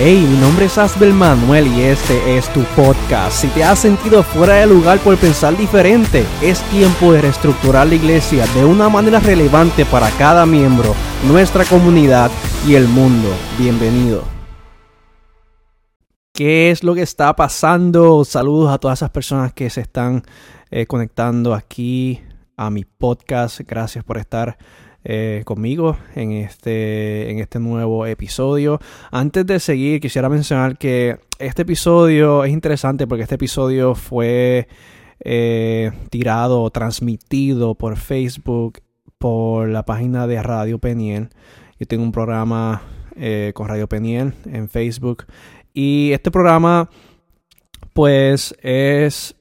Hey, mi nombre es Asbel Manuel y este es tu podcast. Si te has sentido fuera de lugar por pensar diferente, es tiempo de reestructurar la iglesia de una manera relevante para cada miembro, nuestra comunidad y el mundo. Bienvenido. ¿Qué es lo que está pasando? Saludos a todas esas personas que se están eh, conectando aquí a mi podcast. Gracias por estar eh, conmigo en este, en este nuevo episodio. Antes de seguir, quisiera mencionar que este episodio es interesante porque este episodio fue eh, tirado, transmitido por Facebook, por la página de Radio Peniel. Yo tengo un programa eh, con Radio Peniel en Facebook. Y este programa, pues, es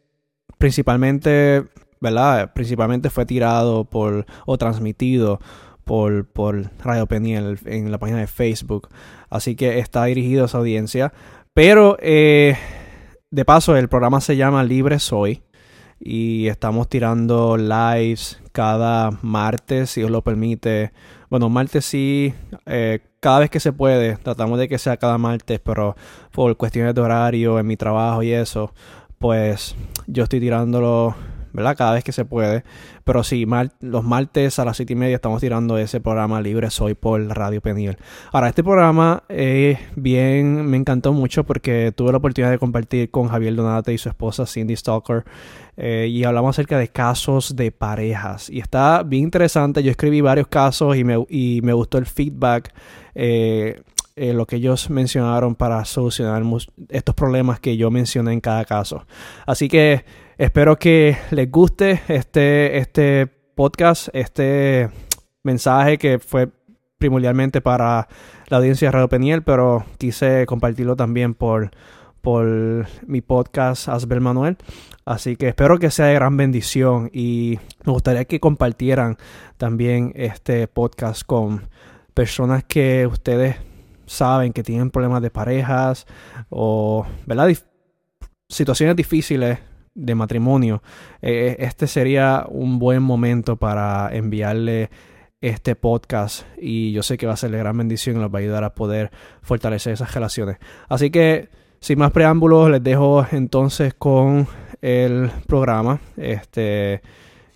principalmente ¿verdad? Principalmente fue tirado por o transmitido por, por Radio Peniel en la página de Facebook. Así que está dirigido a esa audiencia. Pero eh, de paso, el programa se llama Libre Soy. Y estamos tirando lives cada martes, si os lo permite. Bueno, martes sí, eh, cada vez que se puede. Tratamos de que sea cada martes, pero por cuestiones de horario, en mi trabajo y eso, pues yo estoy tirándolo Cada vez que se puede. Pero sí, los martes a las 7 y media estamos tirando ese programa libre Soy por Radio Peniel. Ahora, este programa bien, me encantó mucho porque tuve la oportunidad de compartir con Javier Donate y su esposa Cindy Stalker. Eh, y hablamos acerca de casos de parejas. Y está bien interesante. Yo escribí varios casos y me, y me gustó el feedback. Eh, eh, lo que ellos mencionaron para solucionar estos problemas que yo mencioné en cada caso. Así que espero que les guste este, este podcast, este mensaje que fue primordialmente para la audiencia de Radio Peniel, pero quise compartirlo también por, por mi podcast Asbel Manuel. Así que espero que sea de gran bendición y me gustaría que compartieran también este podcast con personas que ustedes saben que tienen problemas de parejas o, ¿verdad? situaciones difíciles de matrimonio, eh, este sería un buen momento para enviarle este podcast y yo sé que va a ser de gran bendición y nos va a ayudar a poder fortalecer esas relaciones. Así que, sin más preámbulos, les dejo entonces con el programa este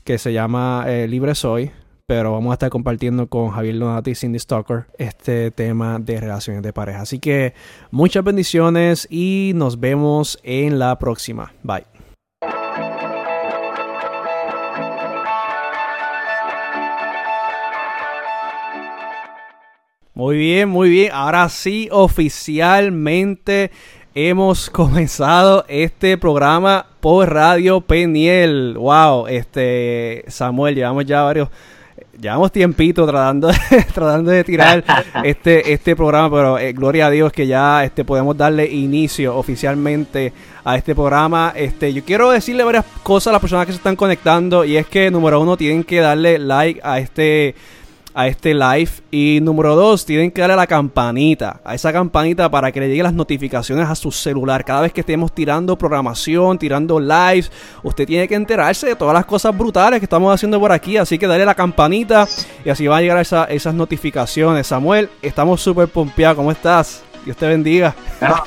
que se llama eh, Libre Soy pero vamos a estar compartiendo con Javier Donati y Cindy Stalker este tema de relaciones de pareja. Así que muchas bendiciones y nos vemos en la próxima. Bye. Muy bien, muy bien. Ahora sí, oficialmente hemos comenzado este programa por Radio Peniel. Wow, este Samuel, llevamos ya varios llevamos tiempito tratando de, tratando de tirar este, este programa, pero eh, gloria a Dios que ya este, podemos darle inicio oficialmente a este programa. Este, yo quiero decirle varias cosas a las personas que se están conectando y es que número uno tienen que darle like a este a este live. Y número dos, tienen que darle a la campanita, a esa campanita para que le lleguen las notificaciones a su celular. Cada vez que estemos tirando programación, tirando lives, usted tiene que enterarse de todas las cosas brutales que estamos haciendo por aquí. Así que dale a la campanita y así va a llegar esas notificaciones. Samuel, estamos súper pompeados. ¿Cómo estás? Dios te bendiga.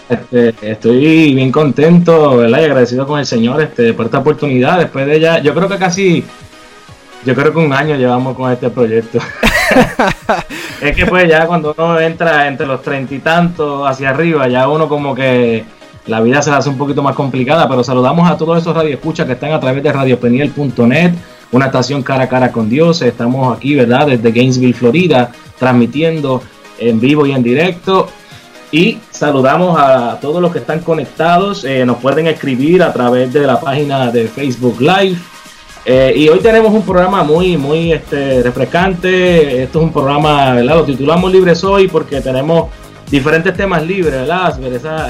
Este, estoy bien contento, ¿verdad? Y agradecido con el Señor este, por esta oportunidad. Después de ella, yo creo que casi yo creo que un año llevamos con este proyecto. es que pues ya cuando uno entra entre los treinta y tantos hacia arriba, ya uno como que la vida se hace un poquito más complicada, pero saludamos a todos esos radioescuchas que están a través de radiopeniel.net, una estación cara a cara con Dios. Estamos aquí, ¿verdad? Desde Gainesville, Florida, transmitiendo en vivo y en directo. Y saludamos a todos los que están conectados. Eh, nos pueden escribir a través de la página de Facebook Live eh, y hoy tenemos un programa muy, muy este, refrescante. Esto es un programa, ¿verdad? Lo titulamos Libres Hoy porque tenemos diferentes temas libres, ¿verdad?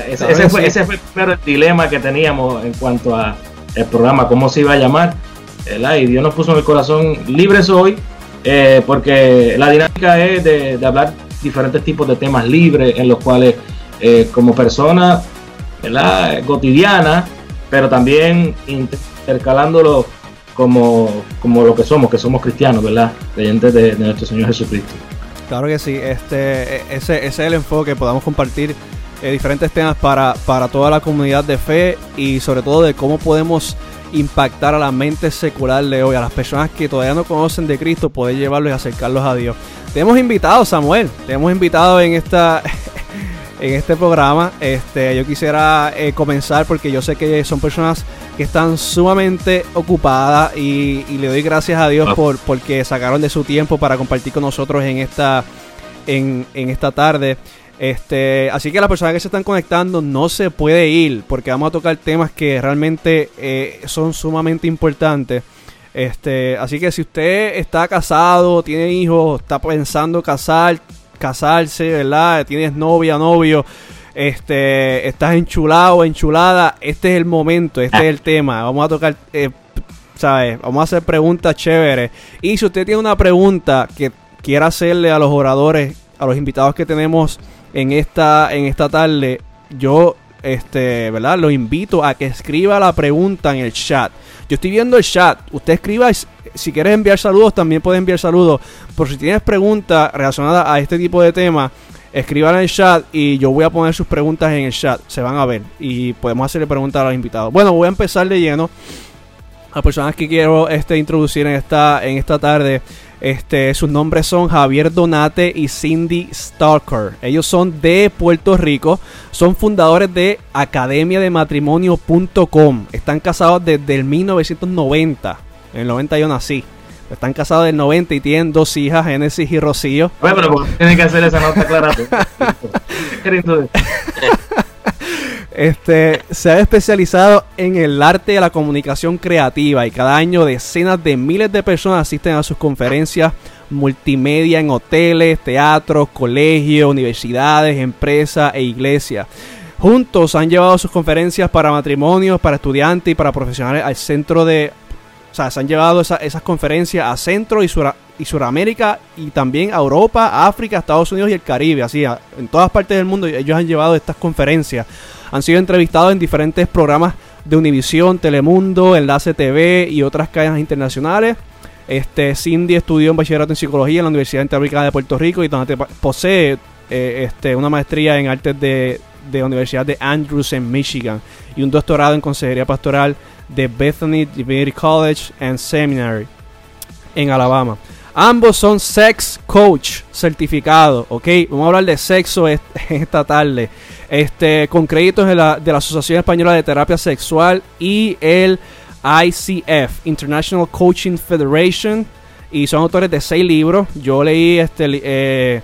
ese, fue, ese fue el dilema que teníamos en cuanto a el programa, cómo se iba a llamar, ¿verdad? Y Dios nos puso en el corazón Libres Hoy eh, porque la dinámica es de, hablar diferentes tipos de temas libres en los cuales eh, como persona, ¿verdad? Cotidiana, pero también intercalándolo como, como lo que somos, que somos cristianos, ¿verdad? Creyentes de, nuestro Señor Jesucristo. Claro que sí, este, e, ese, ese es el enfoque, podamos compartir eh, diferentes temas para, para toda la comunidad de fe y sobre todo de cómo podemos impactar a la mente secular de hoy, a las personas que todavía no conocen de Cristo, poder llevarlos y acercarlos a Dios. Te hemos invitado, Samuel, te hemos invitado en esta en este programa. Este, yo quisiera eh, comenzar porque yo sé que son personas que están sumamente ocupadas y, le doy gracias a Dios ah. por porque sacaron de su tiempo para compartir con nosotros en esta en, en esta tarde. Este, así que las personas que se están conectando no se puede ir porque vamos a tocar temas que realmente eh, son sumamente importantes. Este, así que si usted está casado, tiene hijos, está pensando casar, casarse, ¿verdad? Tienes novia, novio, este, estás enchulado, enchulada, este es el momento, este es el tema. Vamos a tocar, eh, ¿sabes? Vamos a hacer preguntas chéveres. Y si usted tiene una pregunta que quiera hacerle a los oradores, a los invitados que tenemos en esta, en esta tarde, yo, este, ¿verdad? Lo invito a que escriba la pregunta en el chat. Yo estoy viendo el chat. Usted escriba, si quieres enviar saludos, también puede enviar saludos. Por si tienes preguntas relacionadas a este tipo de temas, escriban en el chat y yo voy a poner sus preguntas en el chat. Se van a ver y podemos hacerle preguntas a los invitados. Bueno, voy a empezar de lleno a personas que quiero este, introducir en esta, en esta tarde. Este, sus nombres son Javier Donate y Cindy Stalker. Ellos son de Puerto Rico. Son fundadores de Academia de Matrimonio.com. Están casados desde el 1990. En el 90 yo nací. Están casados del 90 y tienen dos hijas, Genesis y Rocío. Bueno, pero tienen que hacer esa nota clara. Este, se ha especializado en el arte de la comunicación creativa y cada año decenas de miles de personas asisten a sus conferencias multimedia en hoteles, teatros, colegios, universidades, empresas e iglesias. Juntos han llevado sus conferencias para matrimonios, para estudiantes y para profesionales al centro de... O sea, se han llevado esas conferencias a Centro y, Sur, y Suramérica y también a Europa, África, Estados Unidos y el Caribe. Así, en todas partes del mundo ellos han llevado estas conferencias han sido entrevistados en diferentes programas de Univisión, Telemundo, Enlace TV y otras cadenas internacionales. Este, Cindy estudió en bachillerato en psicología en la Universidad Interamericana de Puerto Rico y posee eh, este, una maestría en artes de, de la Universidad de Andrews en Michigan y un doctorado en consejería pastoral de Bethany Divinity College and Seminary en Alabama. Ambos son sex coach certificados, ¿ok? Vamos a hablar de sexo esta tarde. Este, con créditos de la, de la Asociación Española de Terapia Sexual y el ICF, International Coaching Federation. Y son autores de seis libros. Yo leí este eh,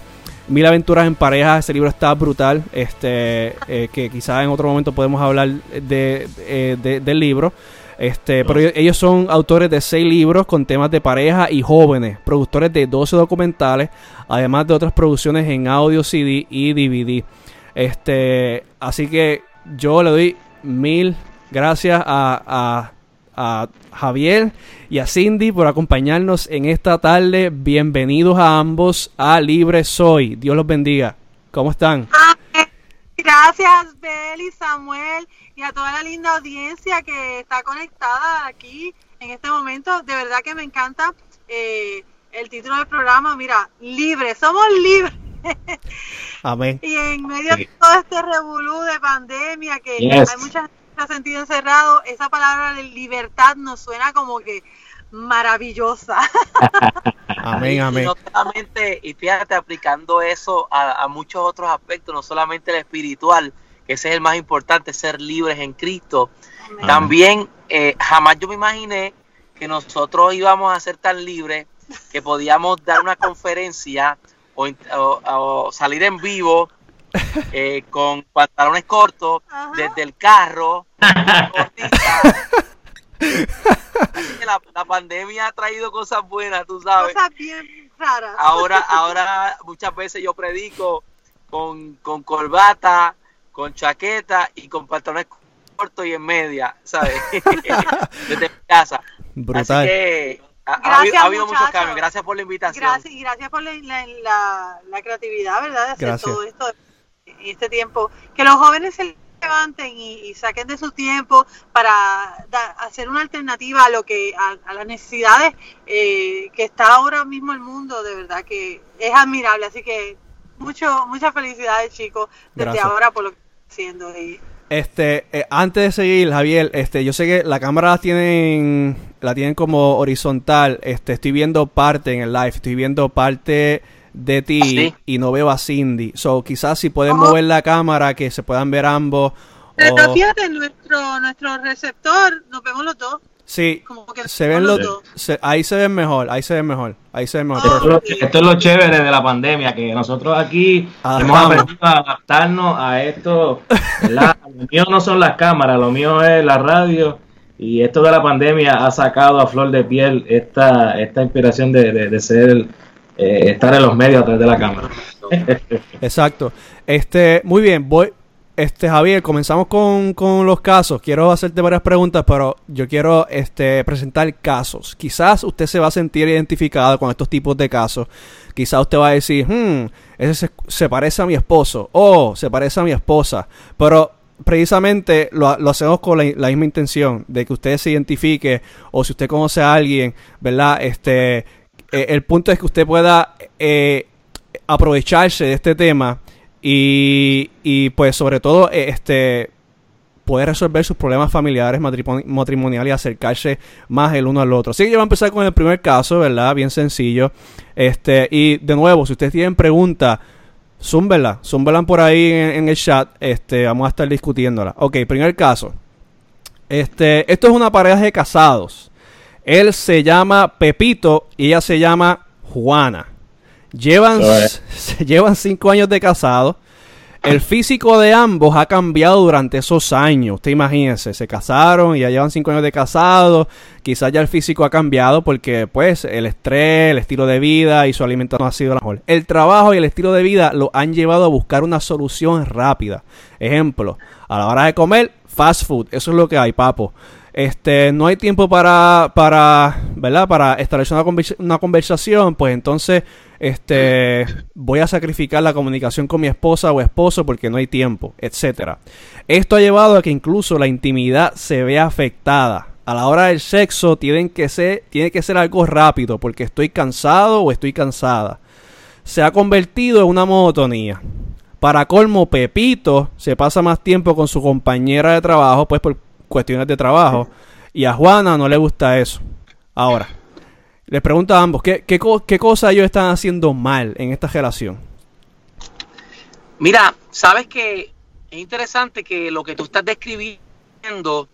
Mil Aventuras en Pareja. Ese libro está brutal. Este, eh, que quizás en otro momento podemos hablar de, eh, del libro. Este, pero ellos son autores de seis libros con temas de pareja y jóvenes, productores de 12 documentales, además de otras producciones en audio, CD y DVD. Este, así que yo le doy mil gracias a, a, Javier y a Cindy por acompañarnos en esta tarde. Bienvenidos a ambos a Libre Soy. Dios los bendiga. ¿Cómo están? Gracias, Bel y Samuel y a toda la linda audiencia que está conectada aquí en este momento. De verdad que me encanta eh, el título del programa. Mira, libre, somos libres. Amén. Y en medio de todo este revolú de pandemia que hay mucha gente que ha sentido encerrado, esa palabra de libertad nos suena como que maravillosa. amén, amén. Y no solamente, y fíjate, aplicando eso a, a muchos otros aspectos, no solamente el espiritual, ese es el más importante, ser libres en Cristo. También eh, jamás yo me imaginé que nosotros íbamos a ser tan libres que podíamos dar una conferencia o, salir en vivo eh, con pantalones cortos desde el carro. la, la, pandemia ha traído cosas buenas, tú sabes. Cosas bien raras. Ahora, ahora muchas veces yo predico con, con corbata, con chaqueta y con pantalones cortos y en media, ¿sabes? Desde mi casa. Brutal. Así que ha, habido, muchos cambios. Gracias por la invitación. Gracias, y gracias por la, la, creatividad, ¿verdad? De hacer todo esto en este tiempo. Que los jóvenes se levanten y, saquen de su tiempo para hacer una alternativa a lo que a, las necesidades eh, que está ahora mismo el mundo de verdad que es admirable así que mucho, muchas felicidades, chicos, desde ahora por lo que estoy haciendo. Este, eh, antes de seguir, Javier, este, yo sé que la cámara la tienen, la tienen como horizontal. Este, estoy viendo parte en el live, estoy viendo parte de ti y no veo a Cindy. So, quizás si pueden oh. mover la cámara, que se puedan ver ambos. Pero fíjate, nuestro, nuestro receptor, nos vemos los dos. Sí, se ven los, ahí se ven mejor, ahí se ven mejor, ahí se ven mejor. Esto es lo chévere de la pandemia, que nosotros aquí hemos aprendido a adaptarnos a esto. lo mío no son las cámaras, lo mío es la radio. Y esto de la pandemia ha sacado a flor de piel esta, esta inspiración de, ser, eh, estar en los medios a través de la cámara. Exacto. Este, muy bien, voy, este, Javier, comenzamos con, los casos. Quiero hacerte varias preguntas, pero yo quiero este, presentar casos. Quizás usted se va a sentir identificado con estos tipos de casos. Quizás usted va a decir, hmm, ese se, parece a mi esposo. O se parece a mi esposa. Pero precisamente lo, hacemos con la, misma intención de que usted se identifique o si usted conoce a alguien, ¿verdad? Este, eh, el punto es que usted pueda eh, aprovecharse de este tema y, y pues sobre todo eh, este poder resolver sus problemas familiares, matrimoniales y acercarse más el uno al otro. Así que yo voy a empezar con el primer caso, ¿verdad? Bien sencillo. Este, y de nuevo, si ustedes tienen preguntas, zúmbela, zúmbela por ahí en, el chat, este, vamos a estar discutiéndola. Ok, primer caso. Este, esto es una pareja de casados. Él se llama Pepito y ella se llama Juana. Llevan, llevan cinco años de casado. El físico de ambos ha cambiado durante esos años. Usted imagínense, se casaron y ya llevan cinco años de casado. Quizás ya el físico ha cambiado porque, pues, el estrés, el estilo de vida y su alimentación no ha sido la mejor. El trabajo y el estilo de vida lo han llevado a buscar una solución rápida. Ejemplo, a la hora de comer, fast food. Eso es lo que hay, papo. Este, no hay tiempo para, para, ¿verdad? Para establecer una, una conversación, pues entonces este, voy a sacrificar la comunicación con mi esposa o esposo porque no hay tiempo, etcétera. Esto ha llevado a que incluso la intimidad se vea afectada. A la hora del sexo tienen que tiene que ser algo rápido porque estoy cansado o estoy cansada. Se ha convertido en una monotonía. Para colmo, Pepito se pasa más tiempo con su compañera de trabajo, pues por cuestiones de trabajo. Y a Juana no le gusta eso. Ahora, les pregunto a ambos, ¿qué, qué, qué cosa ellos están haciendo mal en esta relación? Mira, sabes que es interesante que lo que tú estás describiendo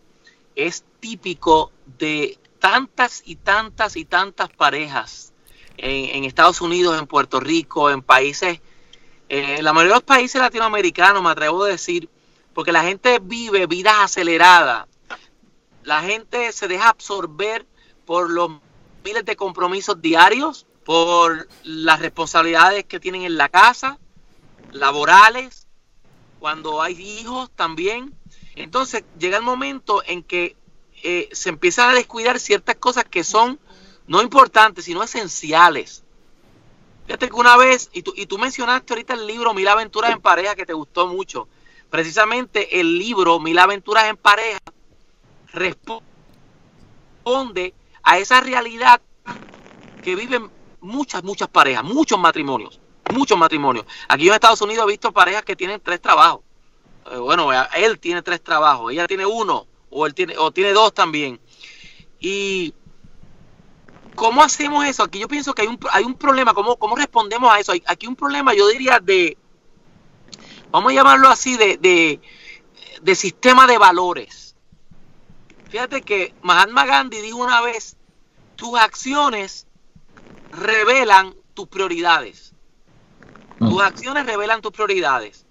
es típico de tantas y tantas y tantas parejas en, Estados Unidos, en Puerto Rico, en países, en la mayoría de los países latinoamericanos, me atrevo a decir, porque la gente vive vidas aceleradas, la gente se deja absorber por los miles de compromisos diarios, por las responsabilidades que tienen en la casa, laborales, cuando hay hijos también. Entonces llega el momento en que eh, se empiezan a descuidar ciertas cosas que son no importantes, sino esenciales. Fíjate que una vez, y tú, y tú mencionaste ahorita el libro Mil Aventuras en Pareja, que te gustó mucho. Precisamente el libro Mil Aventuras en Pareja responde a esa realidad que viven muchas, muchas parejas, muchos matrimonios, muchos matrimonios. Aquí en Estados Unidos he visto parejas que tienen tres trabajos. Eh, bueno, él tiene tres trabajos, ella tiene uno, o él tiene, o tiene dos también. Y ¿cómo hacemos eso? Aquí yo pienso que hay un, hay un problema, ¿cómo, ¿cómo respondemos a eso? Hay, aquí un problema, yo diría, de, vamos a llamarlo así, de, de, de sistema de valores. Fíjate que Mahatma Gandhi dijo una vez tus acciones revelan tus prioridades. Tus mm. acciones revelan tus prioridades.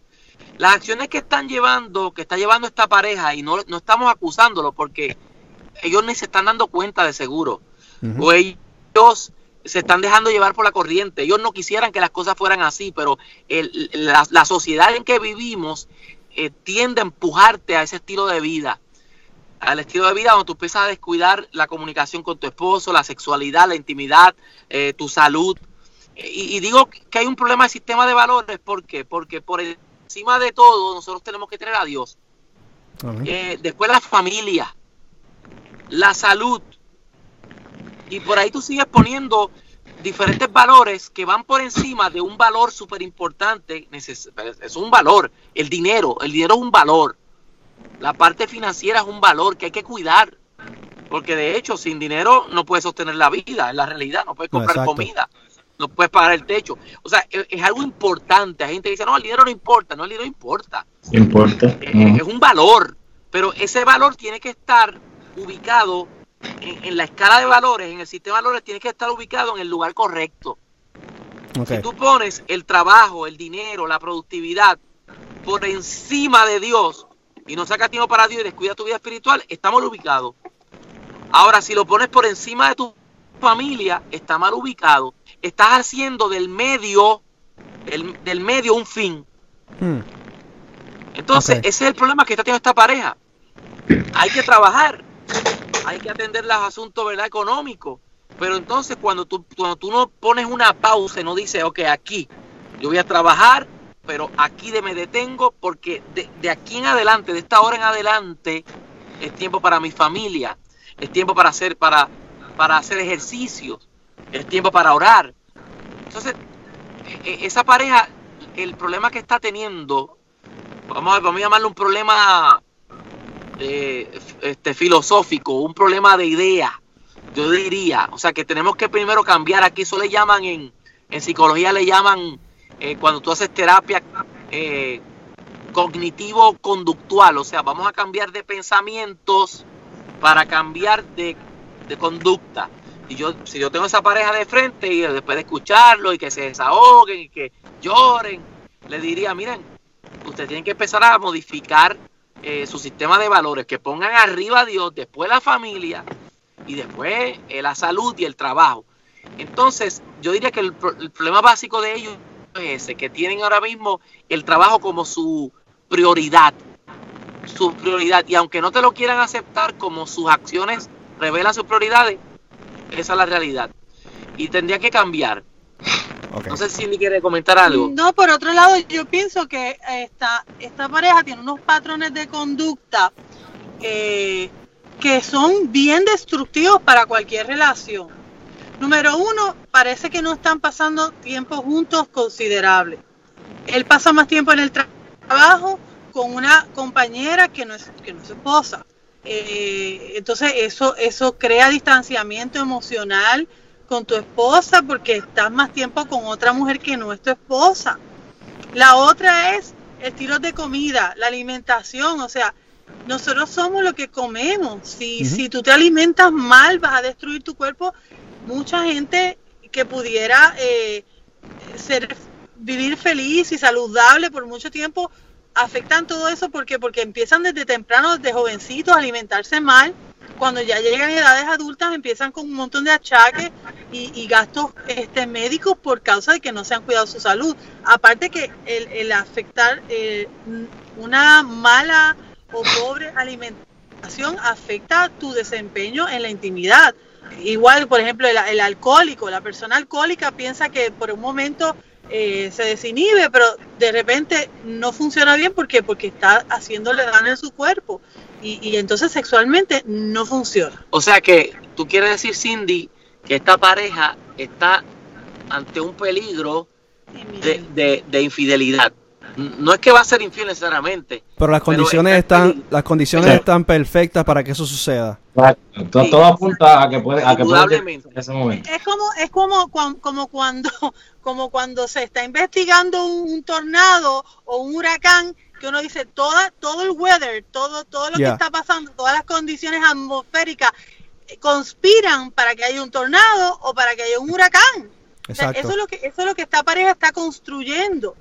Las acciones que están llevando, que está llevando esta pareja, y no, estamos acusándolo porque ellos ni se están dando cuenta de seguro. O ellos se están dejando llevar por la corriente. Ellos no quisieran que las cosas fueran así, pero la, sociedad en que vivimos eh, tiende a empujarte a ese estilo de vida al estilo de vida donde tú empiezas a descuidar la comunicación con tu esposo, la sexualidad, la intimidad, eh, tu salud. Y, digo que hay un problema de sistema de valores, ¿por qué? Porque por encima de todo nosotros tenemos que tener a Dios. Eh, después la familia, la salud. Y por ahí tú sigues poniendo diferentes valores que van por encima de un valor súper importante. Es un valor. El dinero. El dinero es un valor. La parte financiera es un valor que hay que cuidar. Porque de hecho, sin dinero no puedes sostener la vida, es la realidad. No puedes comprar comida, no puedes pagar el techo. O sea, es, algo importante. Hay gente que dice, no, el dinero no importa. No, el dinero importa. Importa. Es, un valor. Pero ese valor tiene que estar ubicado en, la escala de valores, en el sistema de valores, tiene que estar ubicado en el lugar correcto. Si tú pones el trabajo, el dinero, la productividad por encima de Dios y no sacas tiempo para Dios y descuida tu vida espiritual, está mal ubicado. Ahora, si lo pones por encima de tu familia, está mal ubicado. Estás haciendo del medio, del medio un fin. Hmm. Entonces, ese es el problema que está teniendo esta pareja. Hay que trabajar, hay que atender los asuntos ¿verdad? económicos. Pero entonces cuando tú, cuando tú no pones una pausa, no dices, ok, aquí yo voy a trabajar, pero aquí de me detengo porque de, aquí en adelante, de esta hora en adelante, es tiempo para mi familia, es tiempo para hacer, para, para hacer ejercicios, es tiempo para orar. Entonces, e, e, esa pareja, el problema que está teniendo, vamos a, vamos a llamarlo un problema eh, este, filosófico, un problema de idea, yo diría. O sea, que tenemos que primero cambiar. Aquí eso le llaman en, en psicología, le llaman eh, cuando tú haces terapia eh, cognitivo-conductual. O sea, vamos a cambiar de pensamientos para cambiar de, de conducta. Y yo, si yo tengo esa pareja de frente y después de escucharlo y que se desahoguen y que lloren, le diría, miren, ustedes tienen que empezar a modificar eh, su sistema de valores, que pongan arriba a Dios, después la familia y después la salud y el trabajo. Entonces, yo diría que el, problema básico de ellos es ese, que tienen ahora mismo el trabajo como su prioridad, su prioridad. Y aunque no te lo quieran aceptar como sus acciones revelan sus prioridades, esa es la realidad. Y tendría que cambiar. No sé si me quiere comentar algo. No, por otro lado, yo pienso que esta, esta pareja tiene unos patrones de conducta eh, que son bien destructivos para cualquier relación. Número uno, parece que no están pasando tiempo juntos considerable. Él pasa más tiempo en el trabajo con una compañera que no es, que no es esposa. Eh, entonces eso, eso crea distanciamiento emocional, con tu esposa porque estás más tiempo con otra mujer que no es tu esposa. La otra es el estilo de comida, la alimentación, o sea, nosotros somos lo que comemos. Si, si tú te alimentas mal, vas a destruir tu cuerpo. Mucha gente que pudiera eh, ser vivir feliz y saludable por mucho tiempo afectan todo eso porque porque empiezan desde temprano, desde jovencitos, a alimentarse mal cuando ya llegan edades adultas empiezan con un montón de achaques y, gastos este, médicos por causa de que no se han cuidado su salud. Aparte que el, afectar eh, una mala o pobre alimentación afecta tu desempeño en la intimidad. Igual, por ejemplo, el, alcohólico, la persona alcohólica piensa que por un momento eh, se desinhibe, pero de repente no funciona bien porque porque está haciéndole daño en su cuerpo y, entonces sexualmente no funciona. O sea que tú quieres decir, Cindy, que esta pareja está ante un peligro de, de, infidelidad. No es que va a ser infiel necesaramente. Pero las condiciones están, las condiciones están perfectas para que eso suceda. Todo, apunta a que puede, a que puede Es como, es como, como cuando, como cuando se está investigando un tornado o un huracán que uno dice, toda, todo el weather, todo, todo lo que está pasando, todas las condiciones atmosféricas eh, conspiran para que haya un tornado o para que haya un huracán. eso es lo que eso es lo que esta pareja está construyendo.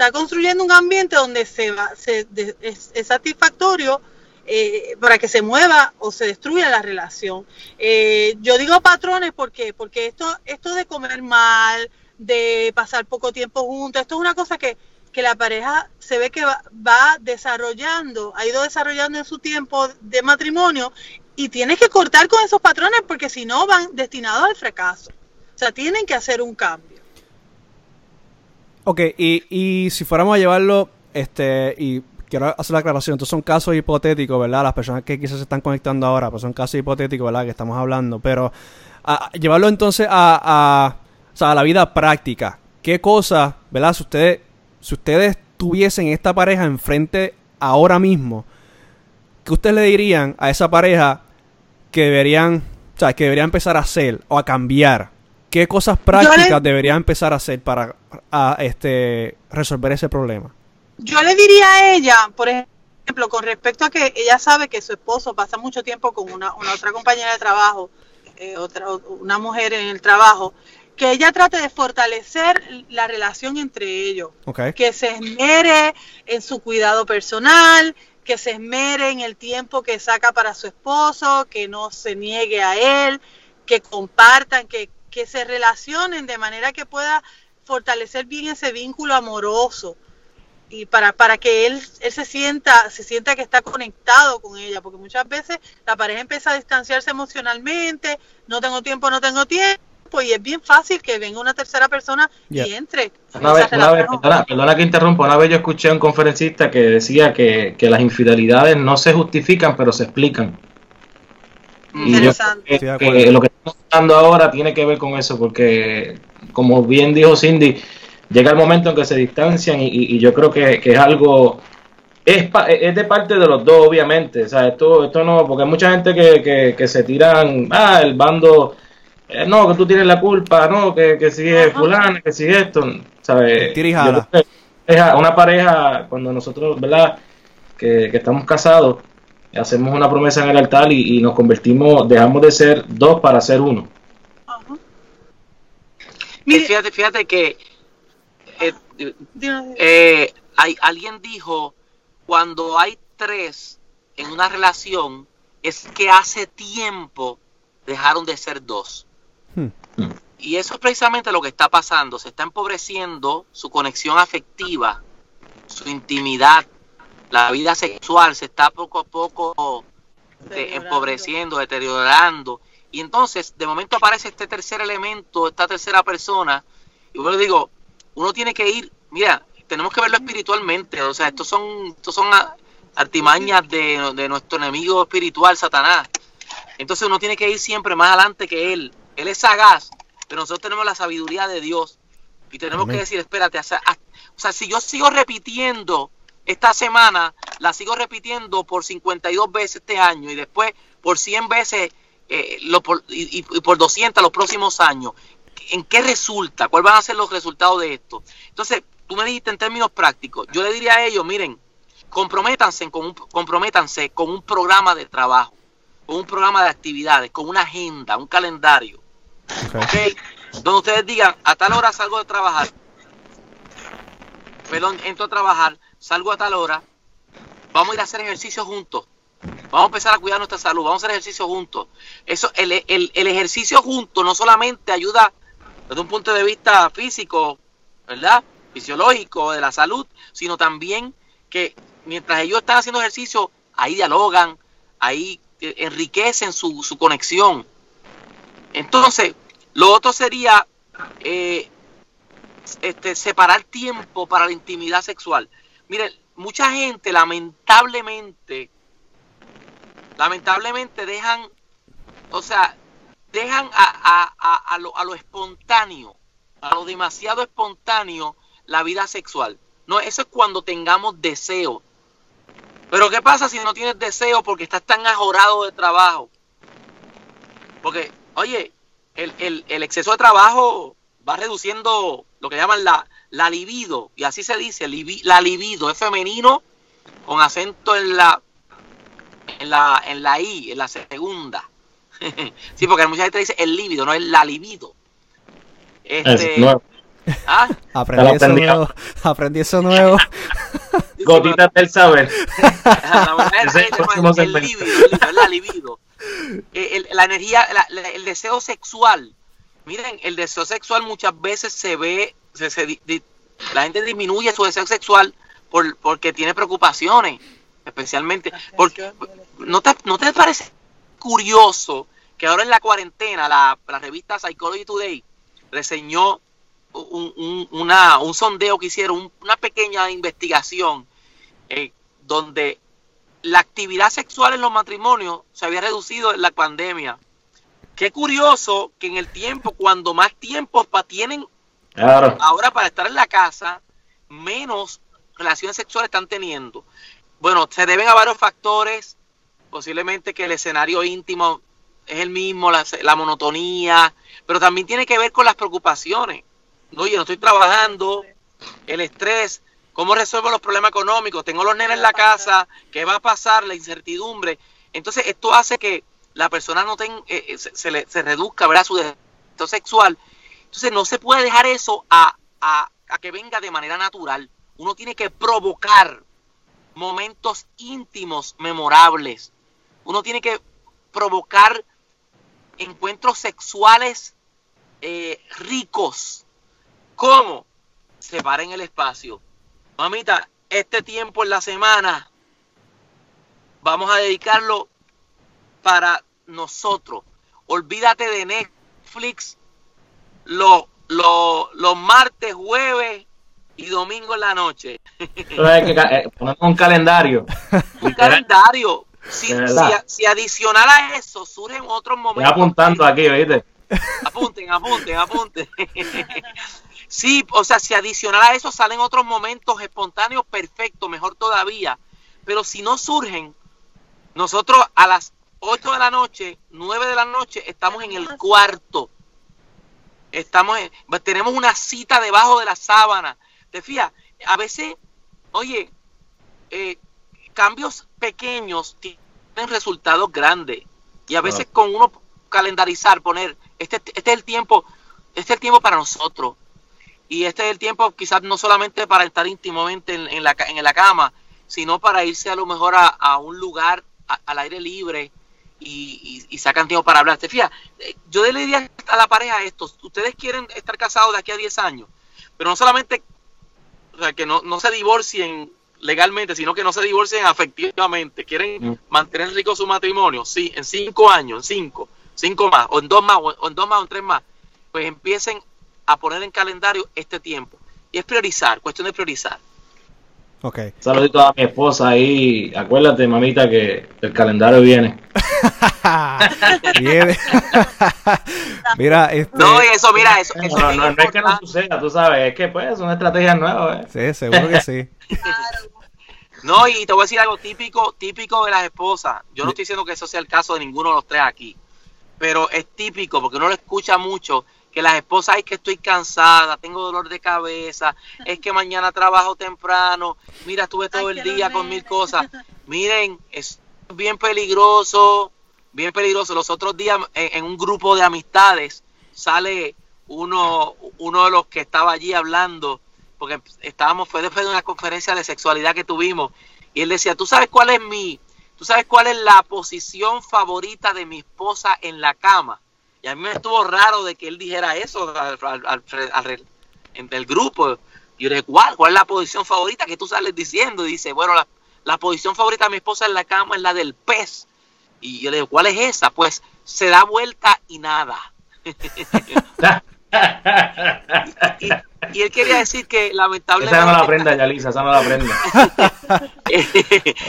Está construyendo un ambiente donde se va, se, es, satisfactorio eh, para que se mueva o se destruya la relación. Eh, yo digo patrones porque porque esto esto de comer mal, de pasar poco tiempo juntos, esto es una cosa que que la pareja se ve que va, desarrollando, ha ido desarrollando en su tiempo de matrimonio y tienes que cortar con esos patrones porque si no van destinados al fracaso. O sea, tienen que hacer un cambio. Ok, y, y si fuéramos a llevarlo, este, y quiero hacer la aclaración, estos son casos hipotéticos, ¿verdad? Las personas que quizás se están conectando ahora, pues son casos hipotéticos, ¿verdad? Que estamos hablando, pero llevarlo entonces a, a o sea, a la vida práctica. ¿Qué cosa, verdad? Si ustedes, si ustedes tuviesen esta pareja enfrente ahora mismo, ¿qué ustedes le dirían a esa pareja que deberían, o sea, que deberían empezar a hacer o a cambiar? ¿Qué cosas prácticas deberían empezar a hacer para a, este, resolver ese problema? Yo le diría a ella, por ejemplo, con respecto a que ella sabe que su esposo pasa mucho tiempo con una, una otra compañera de trabajo, eh, otra, una mujer en el trabajo, que ella trate de fortalecer la relación entre ellos, que se esmere en su cuidado personal, que se esmere en el tiempo que saca para su esposo, que no se niegue a él, que compartan, que, que se relacionen de manera que pueda fortalecer bien ese vínculo amoroso y para, para que él, él se sienta, se sienta que está conectado con ella, porque muchas veces la pareja empieza a distanciarse emocionalmente, no tengo tiempo, no tengo tiempo, y es bien fácil que venga una tercera persona y entre. Una vez, una vez perdona, que interrumpa, una vez yo escuché a un conferencista que decía que, las infidelidades no se justifican, pero se explican. Interesante. Y lo que estamos hablando ahora tiene que ver con eso, porque como bien dijo Cindy, llega el momento en que se distancian y, yo creo que, es algo es, es, de parte de los dos, obviamente. O sea, esto, esto no, porque hay mucha gente que, que, que se tiran, ah, el bando eh, no, que tú tienes la culpa, no, que, que sigue fulano, que sigue esto, ¿sabes? Una pareja, cuando nosotros, ¿verdad? Que, estamos casados, hacemos una promesa en el altar y, nos convertimos, dejamos de ser dos para ser uno. Fíjate, fíjate que eh, eh, hay, alguien dijo, cuando hay tres en una relación, es que hace tiempo dejaron de ser dos. Y eso es precisamente lo que está pasando. Se está empobreciendo su conexión afectiva, su intimidad, la vida sexual se está poco a poco empobreciendo, deteriorando. Y entonces, de momento aparece este tercer elemento, esta tercera persona. Y bueno, digo, uno tiene que ir, mira, tenemos que verlo espiritualmente. O sea, estos son, estos son artimañas de, de nuestro enemigo espiritual, Satanás. Entonces uno tiene que ir siempre más adelante que él. Él es sagaz, pero nosotros tenemos la sabiduría de Dios. Y tenemos que decir, espérate, o sea, si yo sigo repitiendo esta semana, la sigo repitiendo por 52 veces este año y después por 100 veces eh, y, por 200 los próximos años, ¿en qué resulta? ¿Cuáles van a ser los resultados de esto? Entonces, tú me dijiste en términos prácticos, yo le diría a ellos, miren, comprométanse con un, comprométanse con un programa de trabajo, con un programa de actividades, con una agenda, un calendario Okay. Donde ustedes digan, a tal hora salgo de trabajar. Perdón, entro a trabajar, salgo a tal hora. Vamos a ir a hacer ejercicio juntos. Vamos a empezar a cuidar nuestra salud. Vamos a hacer ejercicio juntos. Eso, el, el, el ejercicio juntos no solamente ayuda desde un punto de vista físico, ¿verdad? Fisiológico, de la salud, sino también que mientras ellos están haciendo ejercicio, ahí dialogan, ahí eh, enriquecen su, su conexión. Entonces, lo otro sería eh, este, separar tiempo para la intimidad sexual. Miren, mucha gente lamentablemente, lamentablemente dejan, o sea, dejan a, lo, a lo espontáneo, a lo demasiado espontáneo la vida sexual. No, eso es cuando tengamos deseo. Pero ¿qué pasa si no tienes deseo porque estás tan ajorado de trabajo? Porque Oye, el, exceso de trabajo va reduciendo lo que llaman la, la libido, y así se dice, la libido, es femenino con acento en la, en la, en la I, en la segunda. sí, porque mucha gente dice el libido, no es la libido. Este, ¿Ah? Aprendí eso nuevo. Aprendí eso nuevo. Gotitas del saber. el, libido, la libido. Eh, la energía, el deseo sexual. Miren, el deseo sexual muchas veces se ve, la gente disminuye su deseo sexual por, porque tiene preocupaciones, especialmente. Porque, ¿no te, ¿No te parece curioso que ahora en la cuarentena la, revista Psychology Today reseñó un, una, un sondeo que hicieron, una pequeña investigación eh, donde la actividad sexual en los matrimonios se había reducido en la pandemia. Qué curioso que en el tiempo, cuando más tiempo tienen Claro. ahora para estar en la casa, menos relaciones sexuales están teniendo. Bueno, se deben a varios factores, posiblemente que el escenario íntimo es el mismo, la, la monotonía, pero también tiene que ver con las preocupaciones. Oye, no estoy trabajando, el estrés, cómo resuelvo los problemas económicos, tengo los nenes en la casa, qué va a pasar, la incertidumbre. Entonces, esto hace que la persona no ten, eh, eh, se, le, se reduzca ¿verdad? su deseo sexual. Entonces, no se puede dejar eso a, a, a que venga de manera natural. Uno tiene que provocar momentos íntimos, memorables. Uno tiene que provocar encuentros sexuales eh, ricos. ¿Cómo? Separen el espacio. Mamita, este tiempo en la semana vamos a dedicarlo para nosotros. Olvídate de Netflix los, los, los martes, jueves y domingo en la noche. Eh, poner un calendario. un calendario. Si, si, si, adicional a eso surgen otros momentos. Estoy apuntando aquí, ¿oíste? Apunten, apunten, apunten. sí, o sea, si adicional a eso salen otros momentos espontáneos, perfecto, mejor todavía. Pero si no surgen, nosotros a las 8 de la noche, 9 de la noche, estamos en el cuarto. Estamos en, tenemos una cita debajo de la sábana. ¿Te fijas? A veces, oye, eh, cambios pequeños tienen resultados grandes. Y a veces con uno calendarizar, poner, este, este es el tiempo, este es el tiempo para nosotros. Y este es el tiempo quizás no solamente para estar íntimamente en, en, la, en la cama, sino para irse a lo mejor a, a un lugar a, al aire libre y, y, y, sacan tiempo para hablar. ¿Te fijas? Yo le diría a la pareja esto, ustedes quieren estar casados de aquí a 10 años, pero no solamente o sea, que no, no se divorcien legalmente, sino que no se divorcien afectivamente. ¿Quieren mm. mantener rico su matrimonio? Sí, en cinco años, en cinco, cinco más, o en dos más, o en dos más, o en tres más. Pues empiecen a poner en calendario este tiempo. Y es priorizar, cuestión de priorizar. Okay. Saludito a mi esposa ahí. Acuérdate, mamita, que el calendario viene. viene. mira, este... No, eso, mira, eso. eso no, no, no, es que no suceda, tú sabes, es que pues son estrategias nuevas. ¿eh? Sí, seguro que sí. No, y te voy a decir algo típico, típico de las esposas. Yo no estoy diciendo que eso sea el caso de ninguno de los tres aquí, pero es típico porque uno lo escucha mucho que las esposas es que estoy cansada, tengo dolor de cabeza, es que mañana trabajo temprano, mira, estuve todo Ay, el día con mil cosas. Miren, es bien peligroso, bien peligroso. Los otros días en, en un grupo de amistades sale uno, uno de los que estaba allí hablando, porque estábamos, fue después de una conferencia de sexualidad que tuvimos, y él decía, ¿tú sabes cuál es mi, tú sabes cuál es la posición favorita de mi esposa en la cama? Y a mí me estuvo raro de que él dijera eso al, al, al, al en el grupo. Y yo le dije, ¿cuál? ¿Cuál es la posición favorita que tú sales diciendo? Y dice, bueno, la, la posición favorita de mi esposa en la cama es la del pez. Y yo le digo, ¿cuál es esa? Pues se da vuelta y nada. y, y, y, él quería decir que lamentablemente... Esa no la prenda, Yalisa, esa no la prenda.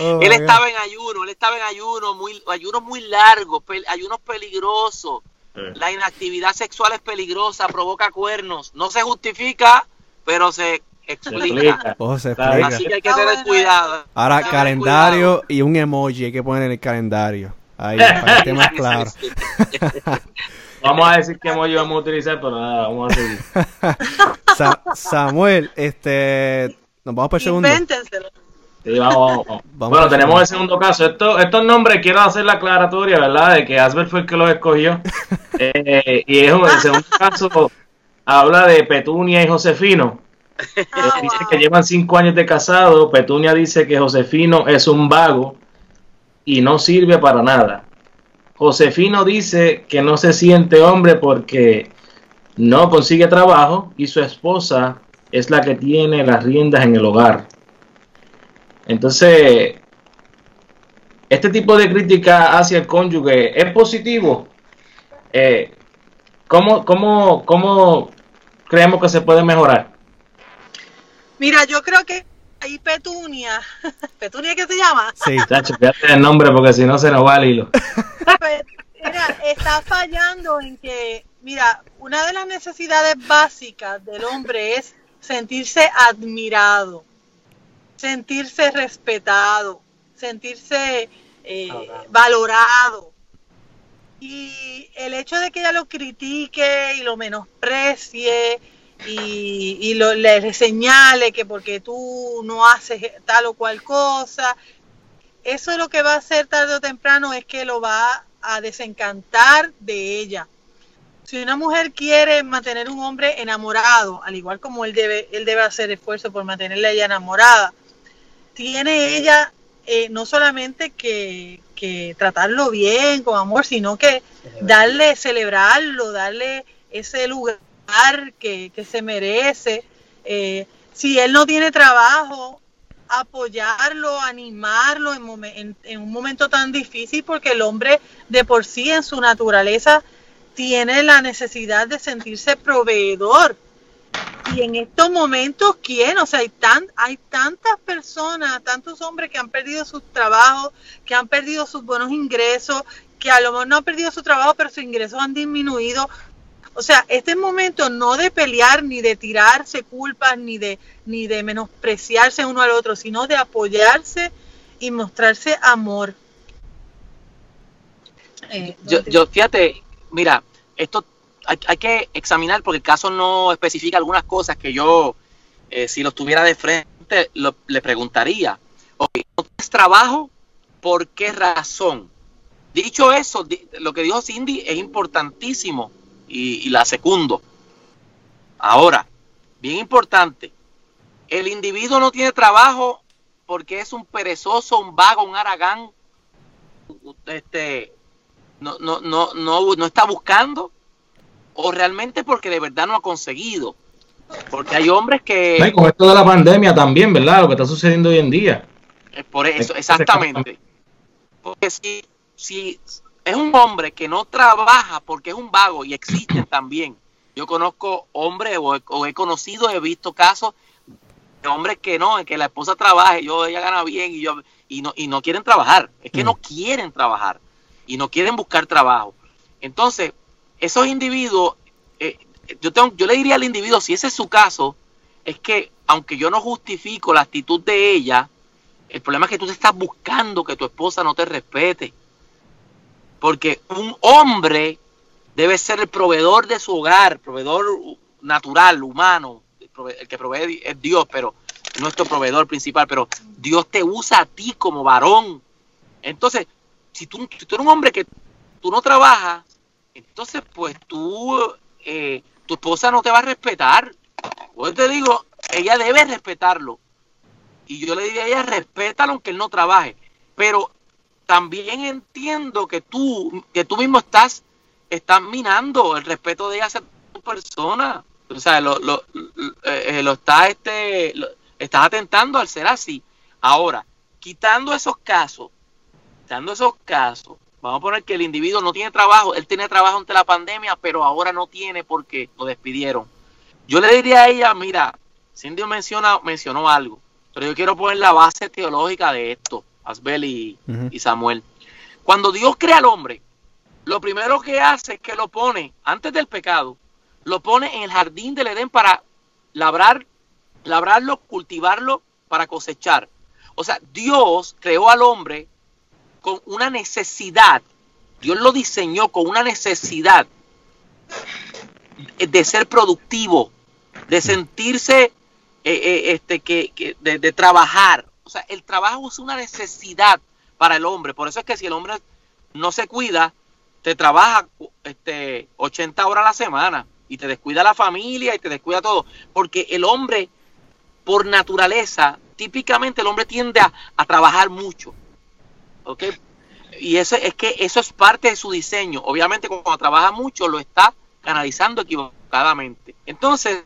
oh, él estaba en ayuno, él estaba en ayuno, muy, ayunos muy largos, pe ayunos peligrosos. La inactividad sexual es peligrosa, provoca cuernos. No se justifica, pero se explica. Oh, se explica. Así que hay que tener cuidado. Ahora, tener calendario cuidado. y un emoji hay que poner en el calendario. Ahí, para que esté más claro. vamos a decir qué emoji vamos a utilizar, pero nada, vamos a seguir. Sa Samuel, este. Nos vamos para el segundo. Sí, vamos, vamos. vamos bueno, tenemos el segundo caso. Esto, estos nombres quiero hacer la aclaratoria, ¿verdad? De que Asbel fue el que los escogió. Eh, y es, el segundo caso habla de Petunia y Josefino. Eh, dice que llevan cinco años de casado. Petunia dice que Josefino es un vago y no sirve para nada. Josefino dice que no se siente hombre porque no consigue trabajo y su esposa es la que tiene las riendas en el hogar. Entonces, este tipo de crítica hacia el cónyuge es positivo. Eh, ¿cómo, cómo, ¿Cómo creemos que se puede mejorar? Mira, yo creo que ahí Petunia, Petunia, ¿qué se llama? Sí, chacho, fíjate el nombre porque si no se nos va el hilo. Mira, está fallando en que, mira, una de las necesidades básicas del hombre es sentirse admirado, sentirse respetado, sentirse eh, valorado. Y el hecho de que ella lo critique y lo menosprecie y, lo, le señale que porque tú no haces tal o cual cosa, eso lo que va a hacer tarde o temprano es que lo va a desencantar de ella. Si una mujer quiere mantener un hombre enamorado, al igual como él debe, él debe hacer esfuerzo por mantenerla ella enamorada, tiene ella eh, no solamente que, tratarlo bien, con amor, sino que darle, celebrarlo, darle ese lugar que, se merece. Eh, si él no tiene trabajo, apoyarlo, animarlo en, en, un momento tan difícil, porque el hombre de por sí en su naturaleza tiene la necesidad de sentirse proveedor y en estos momentos, ¿quién? O sea, hay, tan, hay tantas personas, tantos hombres que han perdido sus trabajos, que han perdido sus buenos ingresos, que a lo mejor no han perdido su trabajo, pero sus ingresos han disminuido. O sea, este momento no de pelear, ni de tirarse culpas, ni de, ni de menospreciarse uno al otro, sino de apoyarse y mostrarse amor. Yo, yo, fíjate, mira, esto hay, que examinar porque el caso no especifica algunas cosas que yo, eh, si lo tuviera de frente, le preguntaría. Okay, ¿No tienes trabajo? ¿Por qué razón? Dicho eso, lo que dijo Cindy es importantísimo y, y la secundo. Ahora, bien importante, el individuo no tiene trabajo porque es un perezoso, un vago, un aragán, este, no, no, no, no, no está buscando, o realmente porque de verdad no ha conseguido. Porque hay hombres que... con esto de la pandemia también, ¿verdad? Lo que está sucediendo hoy en día. Es por eso, exactamente. Porque si, si es un hombre que no trabaja porque es un vago y existen también. Yo conozco hombres o he, conocido, he visto casos de hombres que no, que la esposa trabaje, yo ella gana bien y yo y no y no quieren trabajar, es que no mm. quieren trabajar y no quieren buscar trabajo. Entonces, esos individuos, eh, yo, tengo, yo le diría al individuo, si ese es su caso, es que aunque yo no justifico la actitud de ella, el problema es que tú te estás buscando que tu esposa no te respete. Porque un hombre debe ser el proveedor de su hogar, proveedor natural, humano. El que provee es Dios, pero nuestro proveedor principal. Pero Dios te usa a ti como varón. Entonces, si tú, si tú eres un hombre que tú no trabajas, entonces pues tú, eh, tu esposa no te va a respetar. Pues te digo, ella debe respetarlo. Y yo le diría a ella, respétalo aunque él no trabaje. Pero también entiendo que tú, que tú mismo estás, estás minando el respeto de ella hacia persona. O sea, lo, lo, eh, eh, lo estás, este, estás atentando al ser así. Ahora, quitando esos casos, quitando esos casos, Vamos a poner que el individuo no tiene trabajo, él tiene trabajo ante la pandemia, pero ahora no tiene porque lo despidieron. Yo le diría a ella, mira, Cindy menciona, mencionó algo, pero yo quiero poner la base teológica de esto, Asbel y, y Samuel. Cuando Dios crea al hombre, lo primero que hace es que lo pone, antes del pecado, lo pone en el jardín del Edén para labrar, labrarlo, cultivarlo, para cosechar. O sea, Dios creó al hombre con una necesidad, Dios lo diseñó con una necesidad de ser productivo, de sentirse, eh, eh, este, que, de, trabajar. O sea, el trabajo es una necesidad para el hombre. Por eso es que si el hombre no se cuida, te trabaja este, 80 horas a la semana y te descuida la familia y te descuida todo. Porque el hombre, por naturaleza, típicamente el hombre tiende a trabajar mucho. ¿Ok? Y eso es que eso es parte de su diseño. Obviamente cuando trabaja mucho lo está canalizando equivocadamente. Entonces,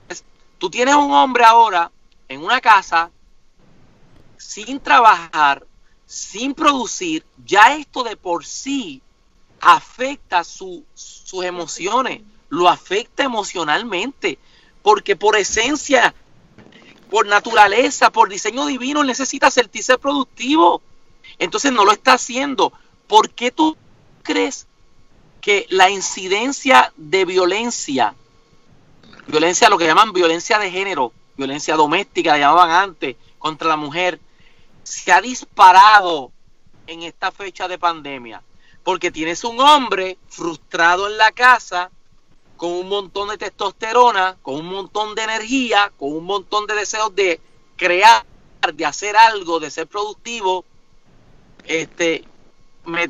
tú tienes un hombre ahora en una casa sin trabajar, sin producir, ya esto de por sí afecta sus emociones, lo afecta emocionalmente, porque por esencia, por naturaleza, por diseño divino, necesita sentirse productivo. Entonces no lo está haciendo. ¿Por qué tú crees que la incidencia de violencia, violencia, lo que llaman violencia de género, violencia doméstica, la llamaban antes, contra la mujer, se ha disparado en esta fecha de pandemia. Porque tienes un hombre frustrado en la casa, con un montón de testosterona, con un montón de energía, con un montón de deseos de crear, de hacer algo, de ser productivo, este,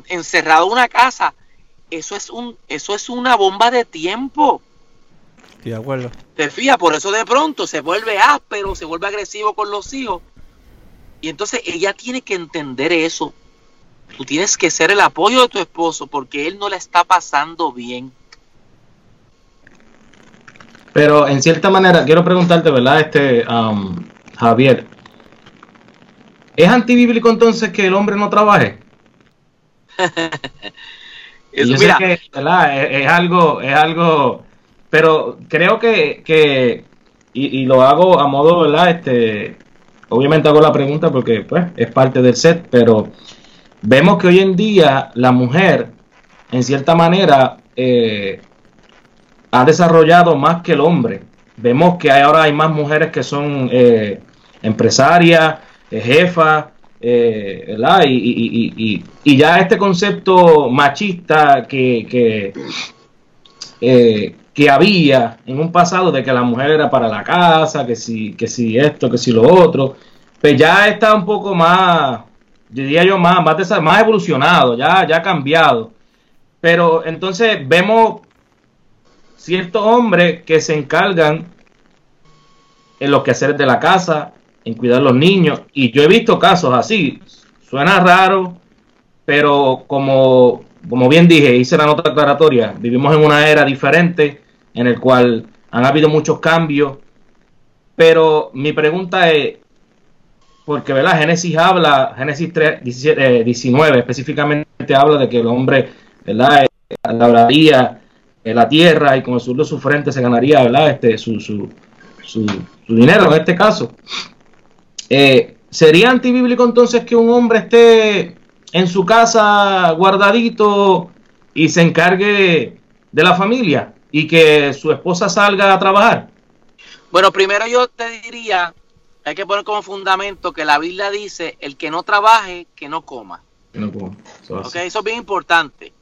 encerrado en una casa eso es un eso es una bomba de tiempo. de acuerdo. Te fías, por eso de pronto se vuelve áspero, se vuelve agresivo con los hijos. Y entonces ella tiene que entender eso. Tú tienes que ser el apoyo de tu esposo porque él no le está pasando bien. Pero en cierta manera, quiero preguntarte, ¿verdad? Este, um, Javier, ¿es antibíblico entonces que el hombre no trabaje? yo sé que Es, algo, es algo, pero creo que, que y, lo hago a modo, ¿verdad? Este, obviamente hago la pregunta porque pues es parte del set, pero vemos que hoy en día la mujer, en cierta manera, eh, ha desarrollado más que el hombre. Vemos que ahora hay más mujeres que son eh, empresarias, jefas, eh, Y, y, ya este concepto machista que, que, eh, que, había en un pasado de que la mujer era para la casa, que si, que si esto, que si lo otro, pues ya está un poco más, diría yo, más, más, más evolucionado, ya, ya ha cambiado. Pero entonces vemos ciertos hombres que se encargan en los quehaceres de la casa, en cuidar a los niños. Y yo he visto casos así. Suena raro, pero como, como bien dije, hice la nota aclaratoria, vivimos en una era diferente en el cual han habido muchos cambios. Pero mi pregunta es, porque ¿verdad? Génesis habla, Génesis 3, 19 específicamente habla de que el hombre ¿verdad? labraría la tierra y con el sur de su frente se ganaría ¿verdad? Este, su, su, su, su dinero en este caso. Eh, ¿Sería antibíblico entonces que un hombre esté en su casa guardadito y se encargue de la familia y que su esposa salga a trabajar? Bueno, primero yo te diría, hay que poner como fundamento que la Biblia dice, el que no trabaje, que no coma. Eso, eso es bien importante.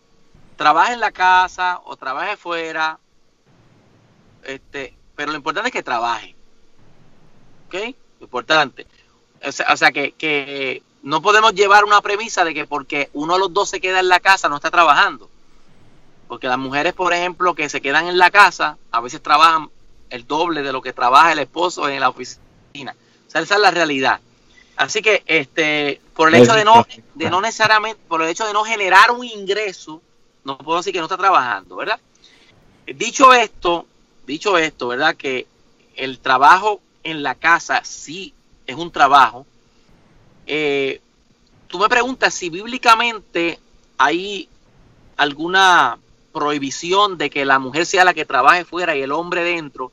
Trabaje en la casa o trabaje fuera, este, pero lo importante es que trabaje. ¿Ok? importante. O sea, que, no podemos llevar una premisa de que porque uno de los dos se queda en la casa no está trabajando. Porque las mujeres, por ejemplo, que se quedan en la casa, a veces trabajan el doble de lo que trabaja el esposo en la oficina. O sea, esa es la realidad. Así que, este, por el hecho de no, de no necesariamente, por el hecho de no generar un ingreso, no puedo decir que no está trabajando, ¿verdad? Dicho esto, dicho esto, ¿verdad? Que el trabajo en la casa sí es un trabajo. Eh, tú me preguntas si bíblicamente hay alguna prohibición de que la mujer sea la que trabaje fuera y el hombre dentro.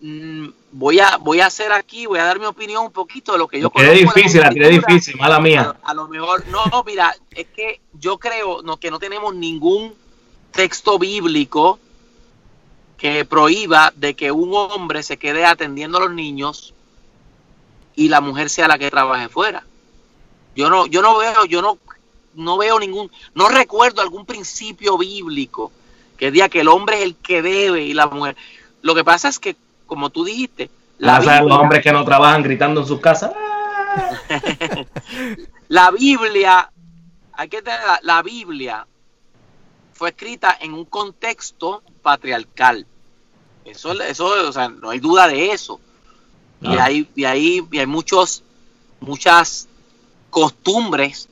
Mm, voy a voy a hacer aquí, voy a dar mi opinión un poquito de lo que yo creo. Es difícil, es difícil, mala mía. A, lo mejor, no, no, mira, es que yo creo no, que no tenemos ningún texto bíblico que prohíba de que un hombre se quede atendiendo a los niños y la mujer sea la que trabaje fuera. Yo no, yo no veo, yo no, no veo ningún, no recuerdo algún principio bíblico que diga que el hombre es el que debe y la mujer. Lo que pasa es que, como tú dijiste, la Biblia, los hombres que no trabajan gritando en sus casas. la Biblia, hay que tener la Biblia fue escrita en un contexto patriarcal. Eso, eso o sea, no hay duda de eso. Y, hay, y, hay, y hay muchos, muchas costumbres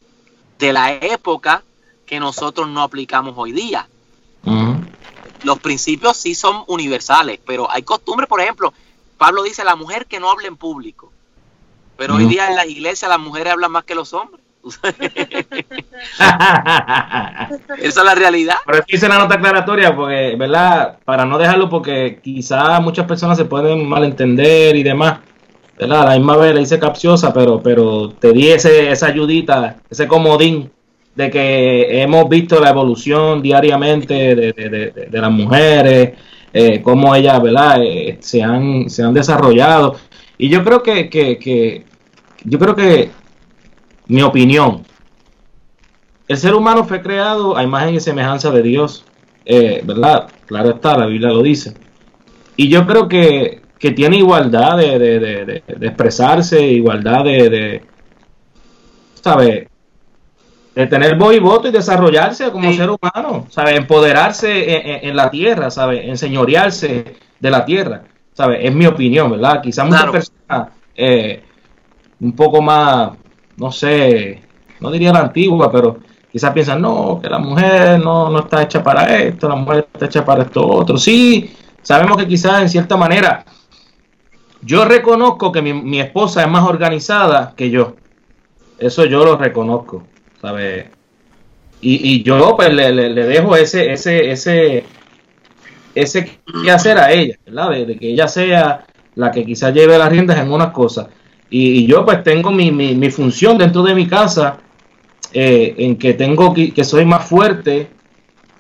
de la época que nosotros no aplicamos hoy día. Los principios sí son universales, pero hay costumbres, por ejemplo, Pablo dice la mujer que no habla en público. Pero hoy día en la iglesia las mujeres hablan más que los hombres. Esa es la realidad. Pero es que hice la nota aclaratoria porque, ¿verdad? Para no dejarlo porque quizás muchas personas se pueden malentender y demás. ¿verdad? la misma vez la hice capciosa, pero, pero te di ese, esa ayudita, ese comodín de que hemos visto la evolución diariamente de, las mujeres, eh, cómo ellas, ¿verdad? Eh, se, han, se han desarrollado. Y yo creo que, que, yo creo que, mi opinión, el ser humano fue creado a imagen y semejanza de Dios, eh, ¿verdad? Claro está, la Biblia lo dice. Y yo creo que, que tiene igualdad de, de, de, expresarse, igualdad de, de ¿sabes? de tener voz y voto y desarrollarse como ser humano, ¿sabe? Empoderarse en, la tierra, ¿sabe? Enseñorearse de la tierra, ¿sabe? Es mi opinión, ¿verdad? Quizás muchas personas eh, un poco más, no sé, no diría la antigua, pero quizás piensan, no, que la mujer no, no está hecha para esto, la mujer está hecha para esto otro. Sí, sabemos que quizás en cierta manera, yo reconozco que mi, mi esposa es más organizada que yo. Eso yo lo reconozco. ¿sabes? Y, y yo pues le, le, dejo ese, ese, ese, ese que hacer a ella, ¿verdad? De, que ella sea la que quizás lleve las riendas en unas cosas. Y, yo pues tengo mi, mi, función dentro de mi casa eh, en que tengo que, que soy más fuerte.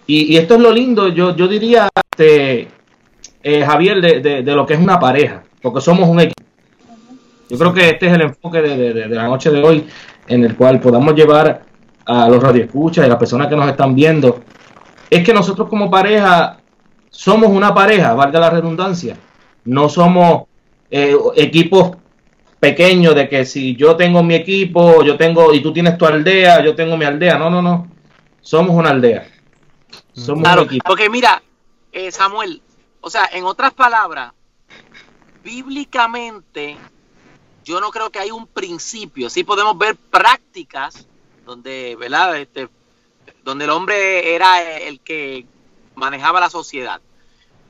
Y, y, esto es lo lindo, yo, yo diría, este, eh, Javier, de, de, de, lo que es una pareja, porque somos un equipo. Yo creo que este es el enfoque de, de la noche de hoy, en el cual podamos llevar a los radioescuchas y a las personas que nos están viendo, es que nosotros como pareja somos una pareja, valga la redundancia. No somos eh, equipos pequeños de que si yo tengo mi equipo, yo tengo, y tú tienes tu aldea, yo tengo mi aldea. No, no, no. Somos una aldea. Somos claro, porque mira, eh, Samuel, o sea, en otras palabras, bíblicamente, yo no creo que hay un principio. Sí podemos ver prácticas donde, ¿verdad? Este, donde el hombre era el que manejaba la sociedad.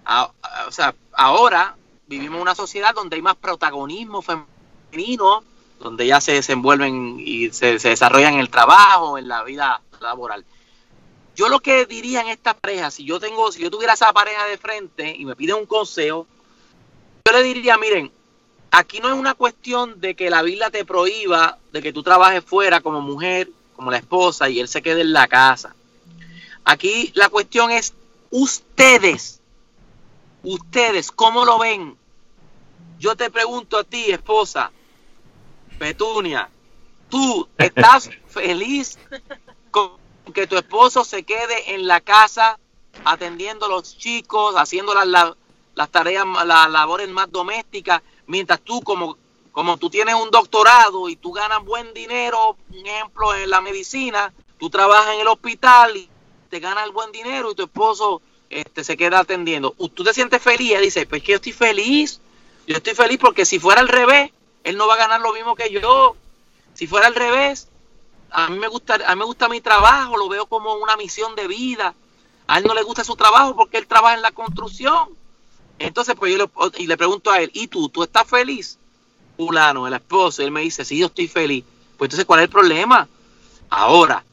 o sea, ahora vivimos en una sociedad donde hay más protagonismo femenino, donde ya se desenvuelven y se, desarrollan en el trabajo, en la vida laboral. Yo lo que diría en esta pareja, si yo tengo, si yo tuviera esa pareja de frente y me pide un consejo, yo le diría, miren, aquí no es una cuestión de que la Biblia te prohíba de que tú trabajes fuera como mujer como la esposa y él se quede en la casa. Aquí la cuestión es ustedes, ustedes, ¿cómo lo ven? Yo te pregunto a ti, esposa, Petunia, ¿tú estás feliz con que tu esposo se quede en la casa atendiendo a los chicos, haciendo las, las tareas, las labores más domésticas, mientras tú como como tú tienes un doctorado y tú ganas buen dinero, un ejemplo en la medicina, tú trabajas en el hospital y te ganas el buen dinero y tu esposo este, se queda atendiendo. Tú te sientes feliz y dice, pues que yo estoy feliz, yo estoy feliz porque si fuera al revés, él no va a ganar lo mismo que yo. Si fuera al revés, a mí me gusta, a mí me gusta mi trabajo, lo veo como una misión de vida. A él no le gusta su trabajo porque él trabaja en la construcción. Entonces, pues yo le, y le pregunto a él, ¿y tú? ¿Tú estás feliz? fulano, el esposo, él me dice, sí, yo estoy feliz. Pues entonces, ¿cuál es el problema? Ahora,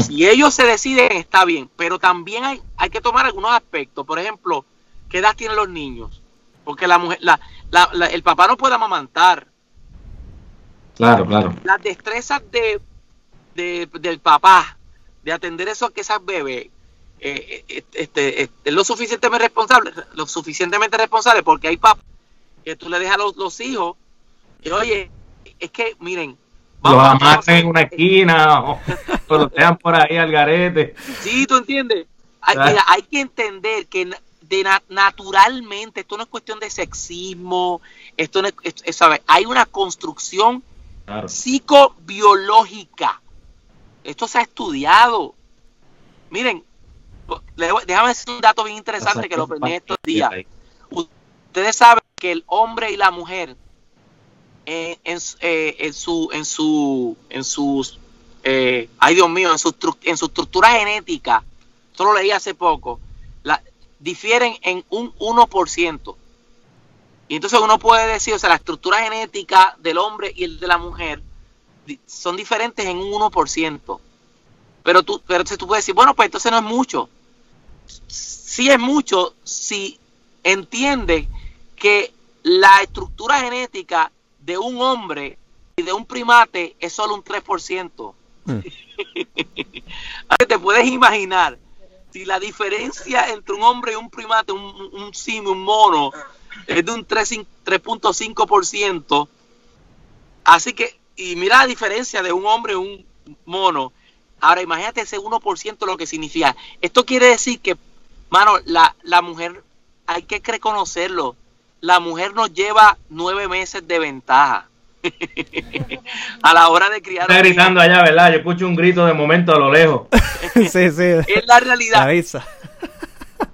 si ellos se deciden, está bien, pero también hay, hay que tomar algunos aspectos. Por ejemplo, ¿qué edad tienen los niños? Porque la mujer, la, la, el papá no puede amamantar. Claro, claro. Las destrezas de, de, del papá de atender eso que esas bebés eh, eh, este, este, es lo suficientemente responsable, lo suficientemente responsable porque hay papás que tú le dejas a los hijos oye, es que, miren. Los amarran en una esquina o, los dejan por ahí al garete. Sí, tú entiendes. Hay, mira, hay que entender que de naturalmente esto no es cuestión de sexismo, esto no es, ¿sabes? hay una construcción psicobiológica. Esto se ha estudiado. Miren, déjame decir un dato bien interesante que lo aprendí estos días. Ustedes saben que el hombre y la mujer en, en, eh, en, su en su en sus eh, ay Dios mío en su en su estructura genética esto lo leí hace poco difieren en un 1% y entonces uno puede decir o sea la estructura genética del hombre y el de la mujer son diferentes en un 1% pero tú pero tú puedes decir bueno pues entonces no es mucho sí es mucho si entiende que la estructura genética de un hombre y de un primate es solo un 3%. Mm. te puedes imaginar si la diferencia entre un hombre y un primate, un, un simio, un mono, es de un 3.5%. Así que, y mira la diferencia de un hombre y un mono. Ahora imagínate ese 1% lo que significa. Esto quiere decir que, mano, la, la mujer, hay que reconocerlo, la mujer nos lleva nueve meses de ventaja. A la hora de criar. Está gritando allá, ¿verdad? Yo escucho un grito de momento a lo lejos. sí, sí. Es la realidad.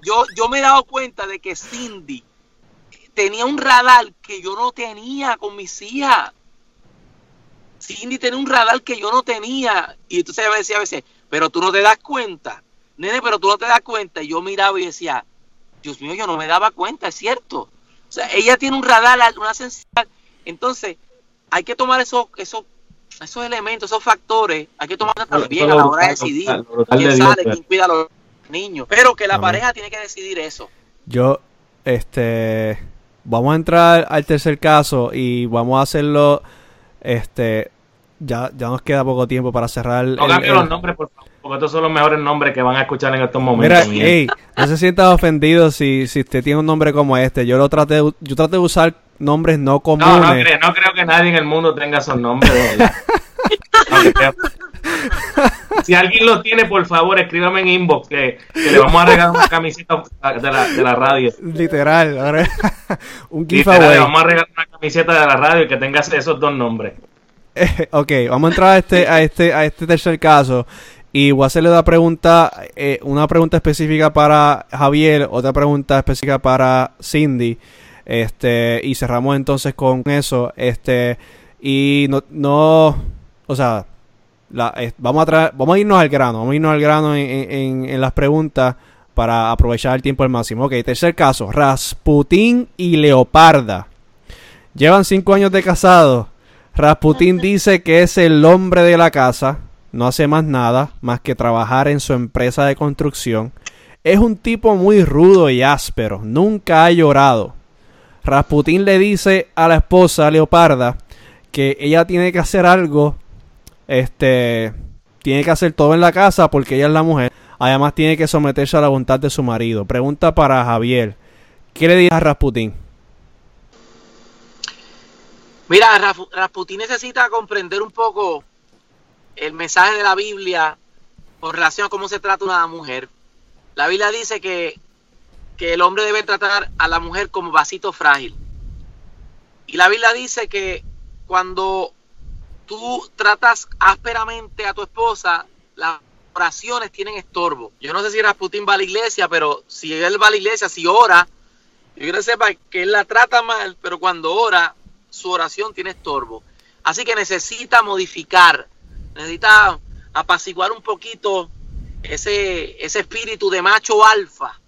Yo, yo me he dado cuenta de que Cindy tenía un radar que yo no tenía con mis hijas. Cindy tenía un radar que yo no tenía. Y entonces ella me decía a veces, pero tú no te das cuenta. Nene, pero tú no te das cuenta. Y yo miraba y decía, Dios mío, yo no me daba cuenta, es cierto. O sea, ella tiene un radar, una sensibilidad. Entonces, hay que tomar esos, esos, esos elementos, esos factores, hay que tomarlos también a la hora de decidir quién sale, quién cuida a los niños. Pero que la pareja tiene que decidir eso. Yo, este, vamos a entrar al tercer caso y vamos a hacerlo, este, ya, ya nos queda poco tiempo para cerrar. No cambien los nombres, por favor, porque estos son los mejores nombres que van a escuchar en estos momentos. Mira, hey, no se sientan ofendidos si, si usted tiene un nombre como este. Yo lo traté, yo traté de usar nombres no comunes. No, no creo, no creo que nadie en el mundo tenga esos nombres. si alguien lo tiene, por favor, escríbame en inbox que, que le vamos a regalar una camiseta de la, de la radio. Literal, un giveaway. Le vamos a regalar una camiseta de la radio que tenga esos dos nombres. ok, vamos a entrar a este, a este, a este tercer caso. Y voy a hacerle una pregunta, eh, una pregunta específica para Javier, otra pregunta específica para Cindy. Este, y cerramos entonces con eso. Este, y no, no o sea, la, vamos, a vamos a irnos al grano, vamos a irnos al grano en, en, las preguntas para aprovechar el tiempo al máximo. Ok, tercer caso, Rasputín y Leoparda. Llevan cinco años de casado. Rasputín dice que es el hombre de la casa, no hace más nada más que trabajar en su empresa de construcción. Es un tipo muy rudo y áspero, nunca ha llorado. Rasputín le dice a la esposa Leoparda que ella tiene que hacer algo, este, tiene que hacer todo en la casa porque ella es la mujer. Además tiene que someterse a la voluntad de su marido. Pregunta para Javier, ¿qué le dice a Rasputín? Mira, Rasputín necesita comprender un poco el mensaje de la Biblia con relación a cómo se trata una mujer. La Biblia dice que que el hombre debe tratar a la mujer como vasito frágil. Y la Biblia dice que cuando tú tratas ásperamente a tu esposa, las oraciones tienen estorbo. Yo no sé si Rasputín va a la iglesia, pero si él va a la iglesia, si ora, yo quiero que sepa que él la trata mal, pero cuando ora, su oración tiene estorbo. Así que necesita modificar, necesita apaciguar un poquito ese, ese espíritu de macho alfa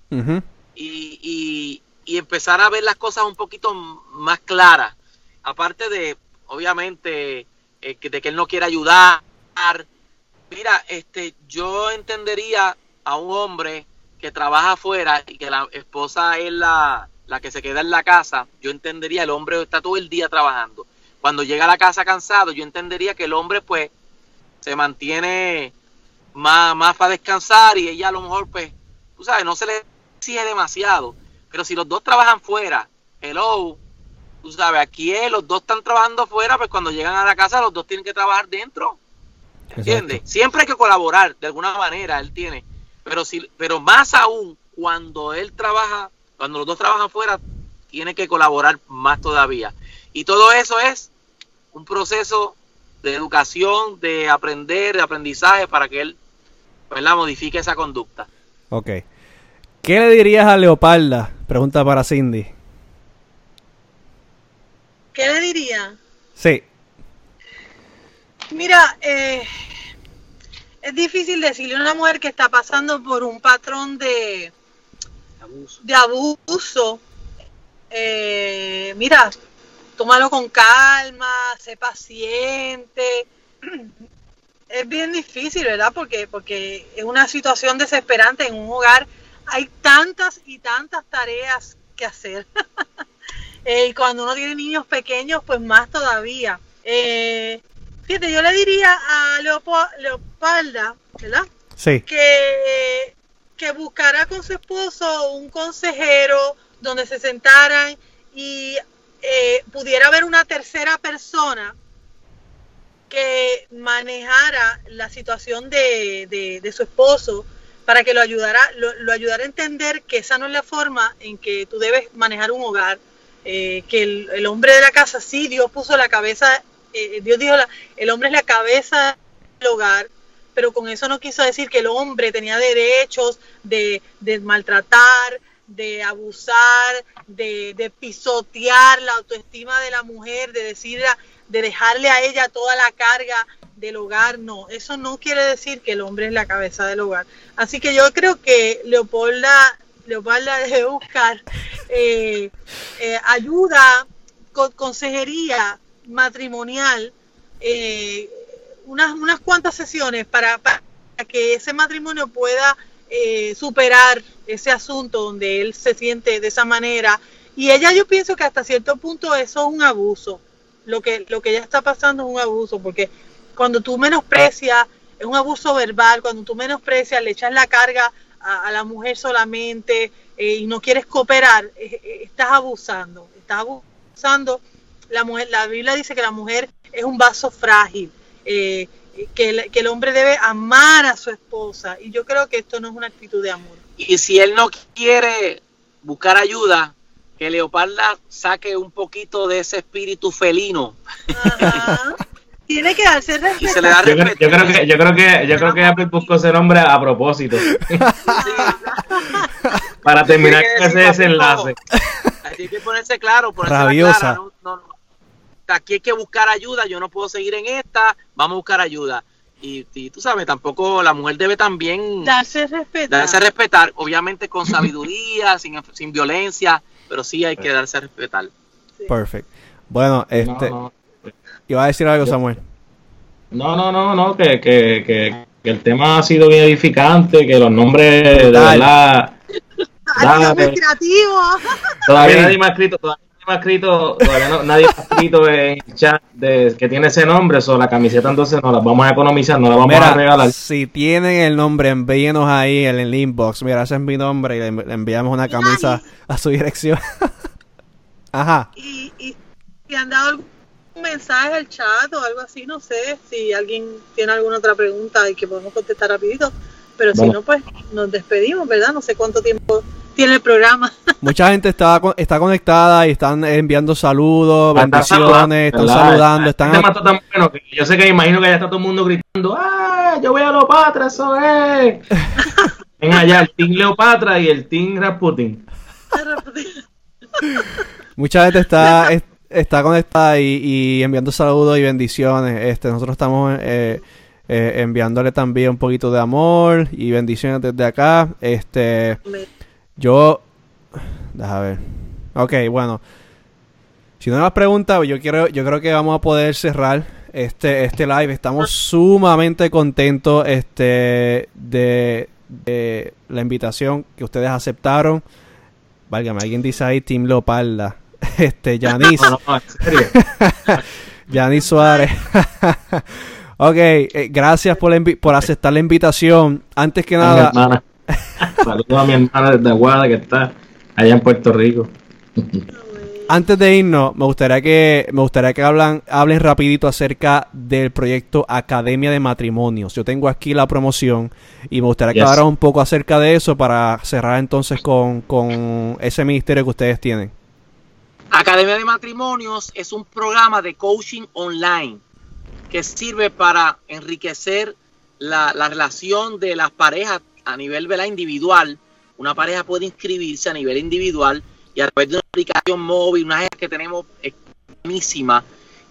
y, empezar a ver las cosas un poquito más claras. Aparte de, obviamente, eh, de que él no quiere ayudar. Mira, este, yo entendería a un hombre que trabaja afuera y que la esposa es la, la que se queda en la casa, yo entendería, el hombre está todo el día trabajando. Cuando llega a la casa cansado, yo entendería que el hombre pues se mantiene más, más para descansar y ella a lo mejor pues, tú sabes, no se le exige demasiado. Pero si los dos trabajan fuera, hello, tú sabes, aquí los dos están trabajando fuera, pues cuando llegan a la casa los dos tienen que trabajar dentro. ¿Entiendes? Siempre hay que colaborar, de alguna manera, él tiene. Pero, si, pero más aún, cuando él trabaja, cuando los dos trabajan fuera, tiene que colaborar más todavía. Y todo eso es un proceso de educación, de aprender, de aprendizaje para que él la modifique esa conducta. Ok. ¿Qué le dirías a Leoparda? Pregunta para Cindy. ¿Qué le diría? Sí. Mira, eh, es difícil decirle a una mujer que está pasando por un patrón de abuso. De abuso. Eh, mira, tómalo con calma, sé paciente. Es bien difícil, ¿verdad? Porque, porque es una situación desesperante en un hogar hay tantas y tantas tareas que hacer. Eh, y cuando uno tiene niños pequeños, pues más todavía. Eh, fíjate, yo le diría a Leopolda, ¿verdad? que, que buscara con su esposo un consejero donde se sentaran y eh, pudiera haber una tercera persona que manejara la situación de, de, su esposo para que lo ayudara, lo, ayudara a entender que esa no es la forma en que tú debes manejar un hogar, eh, que el, hombre de la casa, sí, Dios puso la cabeza, eh, Dios dijo, el hombre es la cabeza del hogar, pero con eso no quiso decir que el hombre tenía derechos de, de maltratar, de abusar, de, pisotear la autoestima de la mujer, de decir, de dejarle a ella toda la carga del hogar. No, eso no quiere decir que el hombre es la cabeza del hogar. Así que yo creo que Leopolda, Leopolda debe buscar eh, eh, ayuda, consejería matrimonial, eh, unas, unas cuantas sesiones para, para que ese matrimonio pueda eh, superar ese asunto donde él se siente de esa manera. Y ella yo pienso que hasta cierto punto eso es un abuso. Lo que, lo que ella está pasando es un abuso, porque cuando tú menosprecias, es un abuso verbal, cuando tú menosprecias, le echas la carga a, la mujer solamente eh, y no quieres cooperar, eh, estás abusando, estás abusando. La, mujer, la Biblia dice que la mujer es un vaso frágil. Eh, que el, que el hombre debe amar a su esposa y yo creo que esto no es una actitud de amor. Y si él no quiere buscar ayuda, que Leoparda saque un poquito de ese espíritu felino. Tiene que darse respeto. yo, creo, que yo creo que yo creo que Apple buscó ese nombre a propósito. Para terminar con ese desenlace. Hay que ponerse claro, ponerse Rabiosa. no, aquí hay que buscar ayuda, yo no puedo seguir en esta, vamos a buscar ayuda. Y, tú sabes, tampoco la mujer debe también darse respetar, darse a respetar obviamente con sabiduría, sin, sin violencia, pero sí hay que darse a respetar. Perfecto. Bueno, este, iba a decir algo, Samuel. No, no, no, no, que, que, que, el tema ha sido bien edificante, que los nombres de verdad... Todavía nadie me ha escrito, todavía ha escrito, todavía nadie ha escrito en el chat de, que tiene ese nombre, o la camiseta entonces no la vamos a economizar, no la vamos a regalar. Si tienen el nombre, envíenos ahí en el inbox. Mira, ese es mi nombre y le, enviamos una camisa a su dirección. Ajá. Y, y, han dado algún mensaje al chat o algo así, no sé, si alguien tiene alguna otra pregunta y que podemos contestar rapidito. Pero si no, pues nos despedimos, ¿verdad? No sé cuánto tiempo tiene el programa. Mucha gente está, está conectada y están enviando saludos, bendiciones, están saludando. Están tan bueno que yo sé que imagino que ya está todo el mundo gritando, ¡ah! Yo voy a Leopatra, eso es. Ven allá, el Team Leopatra y el Team Rasputin. Mucha gente está, está conectada y, enviando saludos y bendiciones. Este, nosotros estamos eh, eh, enviándole también un poquito de amor y bendiciones desde acá. Este. Yo. Deja ver. Ok, bueno. Si no hay más preguntas, yo quiero, yo creo que vamos a poder cerrar este, este live. Estamos sumamente contentos este, de, la invitación que ustedes aceptaron. Válgame, alguien dice ahí Team Leopolda. Este, Yanis. Yanis Suárez. ok, eh, gracias por, por aceptar la invitación. Antes que nada. Saludos a mi hermana desde Aguada que está allá en Puerto Rico. Antes de irnos, me gustaría que me gustaría que hablan, hablen rapidito acerca del proyecto Academia de Matrimonios. Yo tengo aquí la promoción y me gustaría que hablaran un poco acerca de eso para cerrar entonces con, con ese ministerio que ustedes tienen. Academia de Matrimonios es un programa de coaching online que sirve para enriquecer la, la relación de las parejas a nivel ¿verdad? individual, una pareja puede inscribirse a nivel individual y a través de una aplicación móvil, una que tenemos buenísima,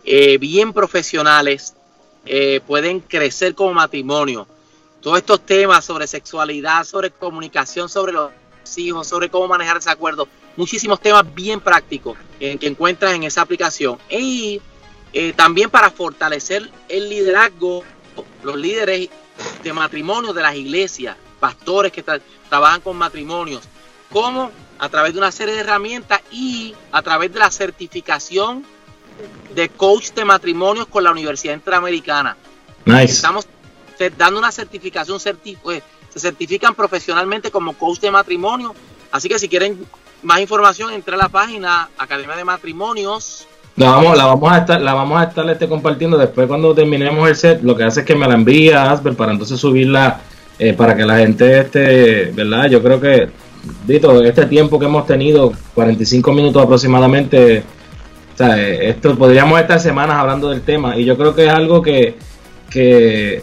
eh, bien profesionales, eh, pueden crecer como matrimonio. Todos estos temas sobre sexualidad, sobre comunicación, sobre los hijos, sobre cómo manejar ese acuerdo, muchísimos temas bien prácticos que encuentras en esa aplicación. Y eh, también para fortalecer el liderazgo, los líderes de matrimonio de las iglesias, pastores que trabajan con matrimonios, como a través de una serie de herramientas y a través de la certificación de coach de matrimonios con la Universidad Interamericana. Estamos dando una certificación, pues, se certifican profesionalmente como coach de matrimonio. Así que si quieren más información, entre a la página Academia de Matrimonios. La vamos, la vamos a estar, la vamos a estar este, compartiendo después cuando terminemos el set. Lo que hace es que me la envía Asper para entonces subirla eh, para que la gente esté, ¿verdad? Yo creo que, Dito, este tiempo que hemos tenido, 45 minutos aproximadamente, o sea, esto podríamos estar semanas hablando del tema y yo creo que es algo que, que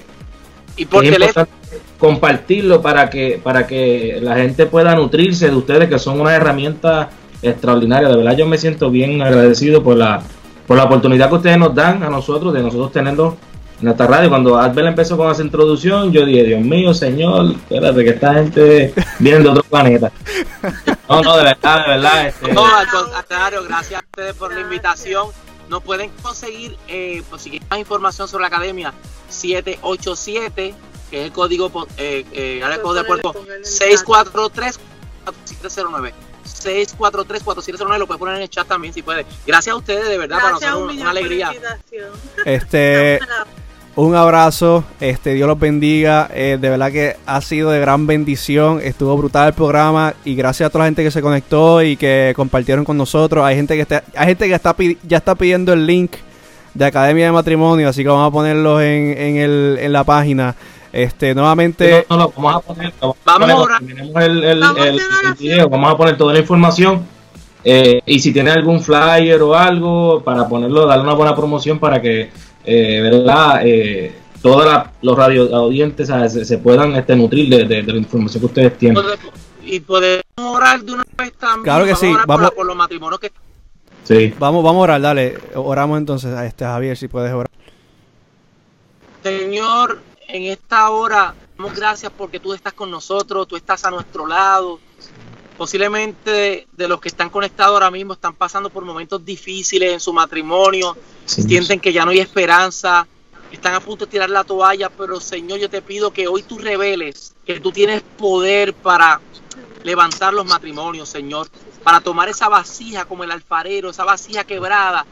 ¿Y por es importante compartirlo para que, para que la gente pueda nutrirse de ustedes, que son una herramienta extraordinaria. De verdad, yo me siento bien agradecido por la, por la oportunidad que ustedes nos dan a nosotros, de nosotros tenerlo en esta radio. Cuando Adbel empezó con esa introducción, yo dije, Dios mío, señor, espérate, que esta gente viene de otro planeta. No, no, de verdad, de verdad. Este... No, contrario, gracias a ustedes por la invitación. Nos pueden conseguir, eh, pues, si quieren más información sobre la academia, 787 que es el código, eh, eh, el código de puerto 643 4709 643 4709 lo puedes poner en el chat también si puede. Gracias a ustedes, de verdad, para nosotros una, alegría. Este, un abrazo, este, Dios los bendiga. Eh, de verdad que ha sido de gran bendición. Estuvo brutal el programa y gracias a toda la gente que se conectó y que compartieron con nosotros. Hay gente que está, hay gente que está ya está pidiendo el link de Academia de Matrimonio, así que vamos a ponerlo en, en, el, en la página. Este, nuevamente. vamos a poner. Vamos, a orar. El, el, el, video, vamos a poner toda la información. Eh, y si tiene algún flyer o algo para ponerlo, darle una buena promoción para que, eh, ¿verdad? Eh, todos los radio audientes se, puedan este, nutrir de, la información que ustedes tienen. Y podemos orar de una vez también. Claro que sí. Vamos por, los matrimonios que. Sí. Vamos, vamos a orar, dale. Oramos entonces a este Javier, si puedes orar. Señor, en esta hora damos gracias porque tú estás con nosotros, tú estás a nuestro lado. Posiblemente de, los que están conectados ahora mismo están pasando por momentos difíciles en su matrimonio, sienten que ya no hay esperanza, están a punto de tirar la toalla, pero Señor, yo te pido que hoy tú reveles que tú tienes poder para levantar los matrimonios, Señor, para tomar esa vasija como el alfarero, esa vasija quebrada,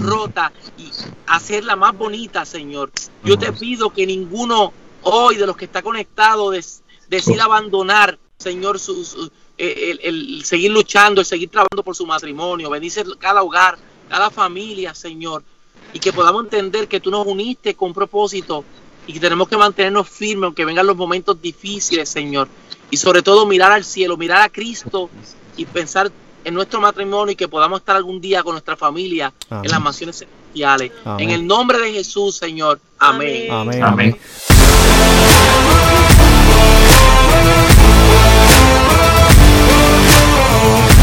rota y hacerla más bonita, Señor. Yo te pido que ninguno hoy de los que está conectado decida abandonar, Señor, su, eh, el, seguir luchando, el seguir trabajando por su matrimonio. Bendice cada hogar, cada familia, Señor. Y que podamos entender que tú nos uniste con propósito y que tenemos que mantenernos firmes aunque vengan los momentos difíciles, Señor. Y sobre todo mirar al cielo, mirar a Cristo y pensar en nuestro matrimonio y que podamos estar algún día con nuestra familia en las mansiones celestiales. En el nombre de Jesús, Señor. Amén. Amén. Oh.